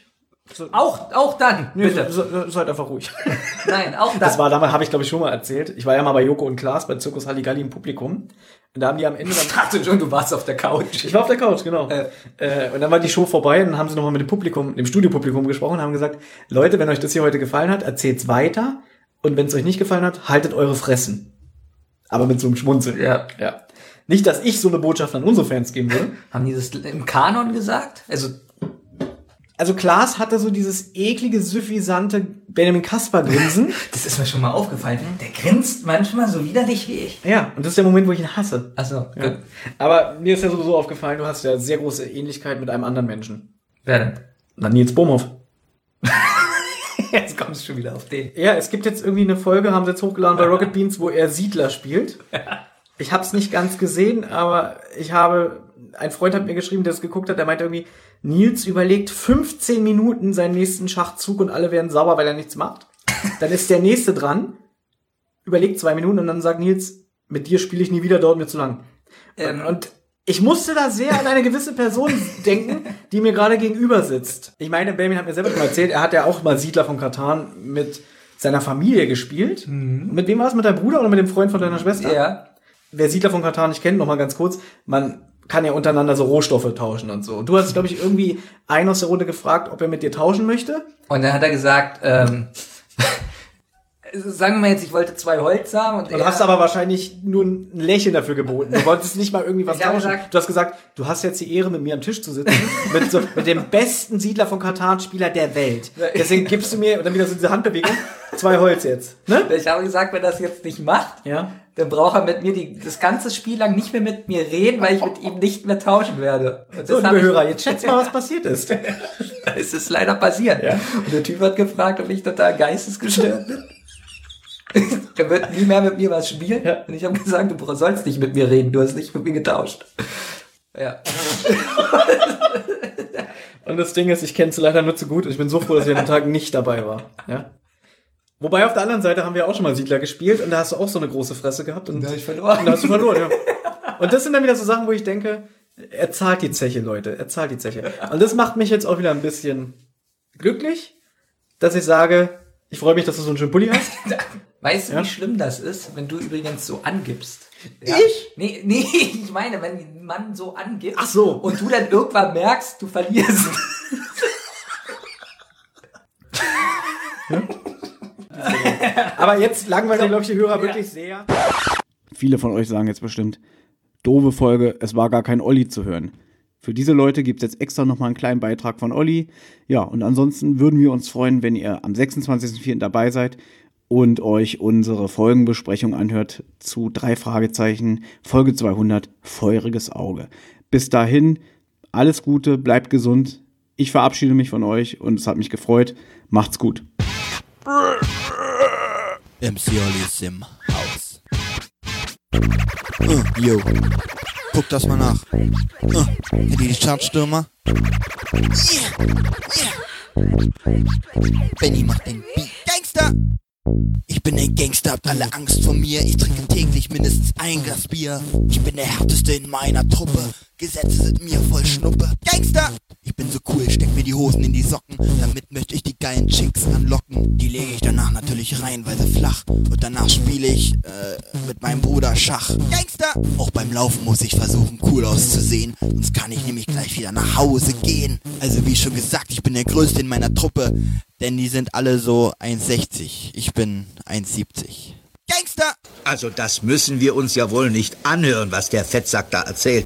so, Auch, auch dann, nee, bitte. so, so, seid einfach ruhig. Nein, auch dann. Das war damals, habe ich glaube ich schon mal erzählt. Ich war ja mal bei Joko und Klaas bei Zirkus Halligalli im Publikum. Und da haben die am Ende dann Ich dachte schon, du warst auf der Couch. Ich war auf der Couch, genau. Äh, und dann war die Show vorbei und dann haben sie nochmal mit dem Publikum, dem Studiopublikum gesprochen und haben gesagt, Leute, wenn euch das hier heute gefallen hat, erzählt's weiter. Und wenn es euch nicht gefallen hat, haltet eure Fressen. Aber mit so einem Schmunzeln. Ja. ja. Nicht, dass ich so eine Botschaft an unsere Fans geben würde. Haben die das im Kanon gesagt? Also, Also Klaas hatte so dieses eklige, suffisante Benjamin Kasper Grinsen. das ist mir schon mal aufgefallen. Der grinst manchmal so widerlich wie ich. ja, und das ist der Moment, wo ich ihn hasse. Achso, Ja. gut. Aber mir ist ja sowieso aufgefallen, du hast ja sehr große Ähnlichkeit mit einem anderen Menschen. Wer denn? Na, Nils Bohmhoff. Jetzt kommst du schon wieder auf den. Ja, es gibt jetzt irgendwie eine Folge, haben sie jetzt hochgeladen bei Rocket Beans, wo er Siedler spielt. Ich habe es nicht ganz gesehen, aber ich habe, ein Freund hat mir geschrieben, der es geguckt hat, der meinte irgendwie, Nils überlegt 15 Minuten seinen nächsten Schachzug und alle werden sauer, weil er nichts macht. Dann ist der nächste dran, überlegt zwei Minuten und dann sagt Nils, mit dir spiele ich nie wieder, dauert mir zu lang. Ähm, Und ich musste da sehr an eine gewisse Person denken, die mir gerade gegenüber sitzt. Ich meine, Benjamin hat mir selber schon erzählt, er hat ja auch mal Siedler von Katan mit seiner Familie gespielt. Mit wem war es? Mit deinem Bruder oder mit dem Freund von deiner Schwester? Ja. Wer Siedler von Katan nicht kennt, noch mal ganz kurz, man kann ja untereinander so Rohstoffe tauschen und so. Und du hast, glaube ich, irgendwie einen aus der Runde gefragt, ob er mit dir tauschen möchte. Und dann hat er gesagt, ähm, sagen wir mal jetzt, ich wollte zwei Holz haben und Und hast aber wahrscheinlich nur ein Lächeln dafür geboten. Du wolltest nicht mal irgendwie was tauschen. gesagt- du hast gesagt, du hast jetzt die Ehre, mit mir am Tisch zu sitzen. mit, so, mit dem besten Siedler von Katan-Spieler der Welt. Deswegen gibst du mir, und dann wieder so diese Handbewegung, zwei Holz jetzt. Ne? ich habe gesagt, wenn das jetzt nicht macht, Ja. Dann braucht er mit mir die, das ganze Spiel lang nicht mehr mit mir reden, weil ich mit ihm nicht mehr tauschen werde. Und So, liebe Hörer, jetzt schätzt mal, was passiert ist. Es ist leider passiert. Und der Typ hat gefragt, ob ich total geistesgestört bin. er wird nie mehr mit mir was spielen. Ja. Und ich habe gesagt, du sollst nicht mit mir reden, du hast nicht mit mir getauscht. Ja. Und das Ding ist, ich kenne es leider nur zu gut. und Ich bin so froh, dass ich an dem Tag nicht dabei war. Ja. Wobei auf der anderen Seite haben wir auch schon mal Siedler gespielt und da hast du auch so eine große Fresse gehabt und Da hab ich verloren. Und da hast du verloren, ja. Und das sind dann wieder so Sachen, wo ich denke, er zahlt die Zeche, Leute, er zahlt die Zeche. Und das macht mich jetzt auch wieder ein bisschen glücklich, dass ich sage, ich freue mich, dass du so einen schönen Pulli hast. Weißt du, Ja. wie schlimm das ist, wenn du übrigens so angibst? Ja? Ich? Nee, nee, ich meine, wenn ein Mann so angibt Ach so. und du dann irgendwann merkst, du verlierst. Aber jetzt langweilt, glaube ich, die Hörer wirklich sehr. Viele von euch sagen jetzt bestimmt, doofe Folge, es war gar kein Olli zu hören. Für diese Leute gibt es jetzt extra nochmal einen kleinen Beitrag von Olli. Ja, und ansonsten würden wir uns freuen, wenn ihr am 26.04. dabei seid und euch unsere Folgenbesprechung anhört zu drei Fragezeichen, Folge 200, feuriges Auge. Bis dahin, alles Gute, bleibt gesund. Ich verabschiede mich von euch und es hat mich gefreut. Macht's gut. MC Olli ist im Haus. Uh, yo. Guck das mal nach. Uh, die Chartstürmer? Yeah, yeah. Benny macht den Beat. Gangster! Ich bin ein Gangster, habt alle Angst vor mir. Ich trinke täglich mindestens ein Glas Bier. Ich bin der härteste in meiner Truppe. Gesetze sind mir voll Schnuppe. Gangster! Ich bin so cool, steck mir die Hosen in die Socken. Damit möchte ich die geilen Chicks anlocken. Die lege ich danach natürlich reihenweise flach. Und danach spiele ich äh, mit meinem Bruder Schach. Gangster! Auch beim Laufen muss ich versuchen, cool auszusehen. Sonst kann ich nämlich gleich wieder nach Hause gehen. Also wie schon gesagt, ich bin der Größte in meiner Truppe. Denn die sind alle so 1,60. Ich bin 1,70. Gangster! Also das müssen wir uns ja wohl nicht anhören, was der Fettsack da erzählt.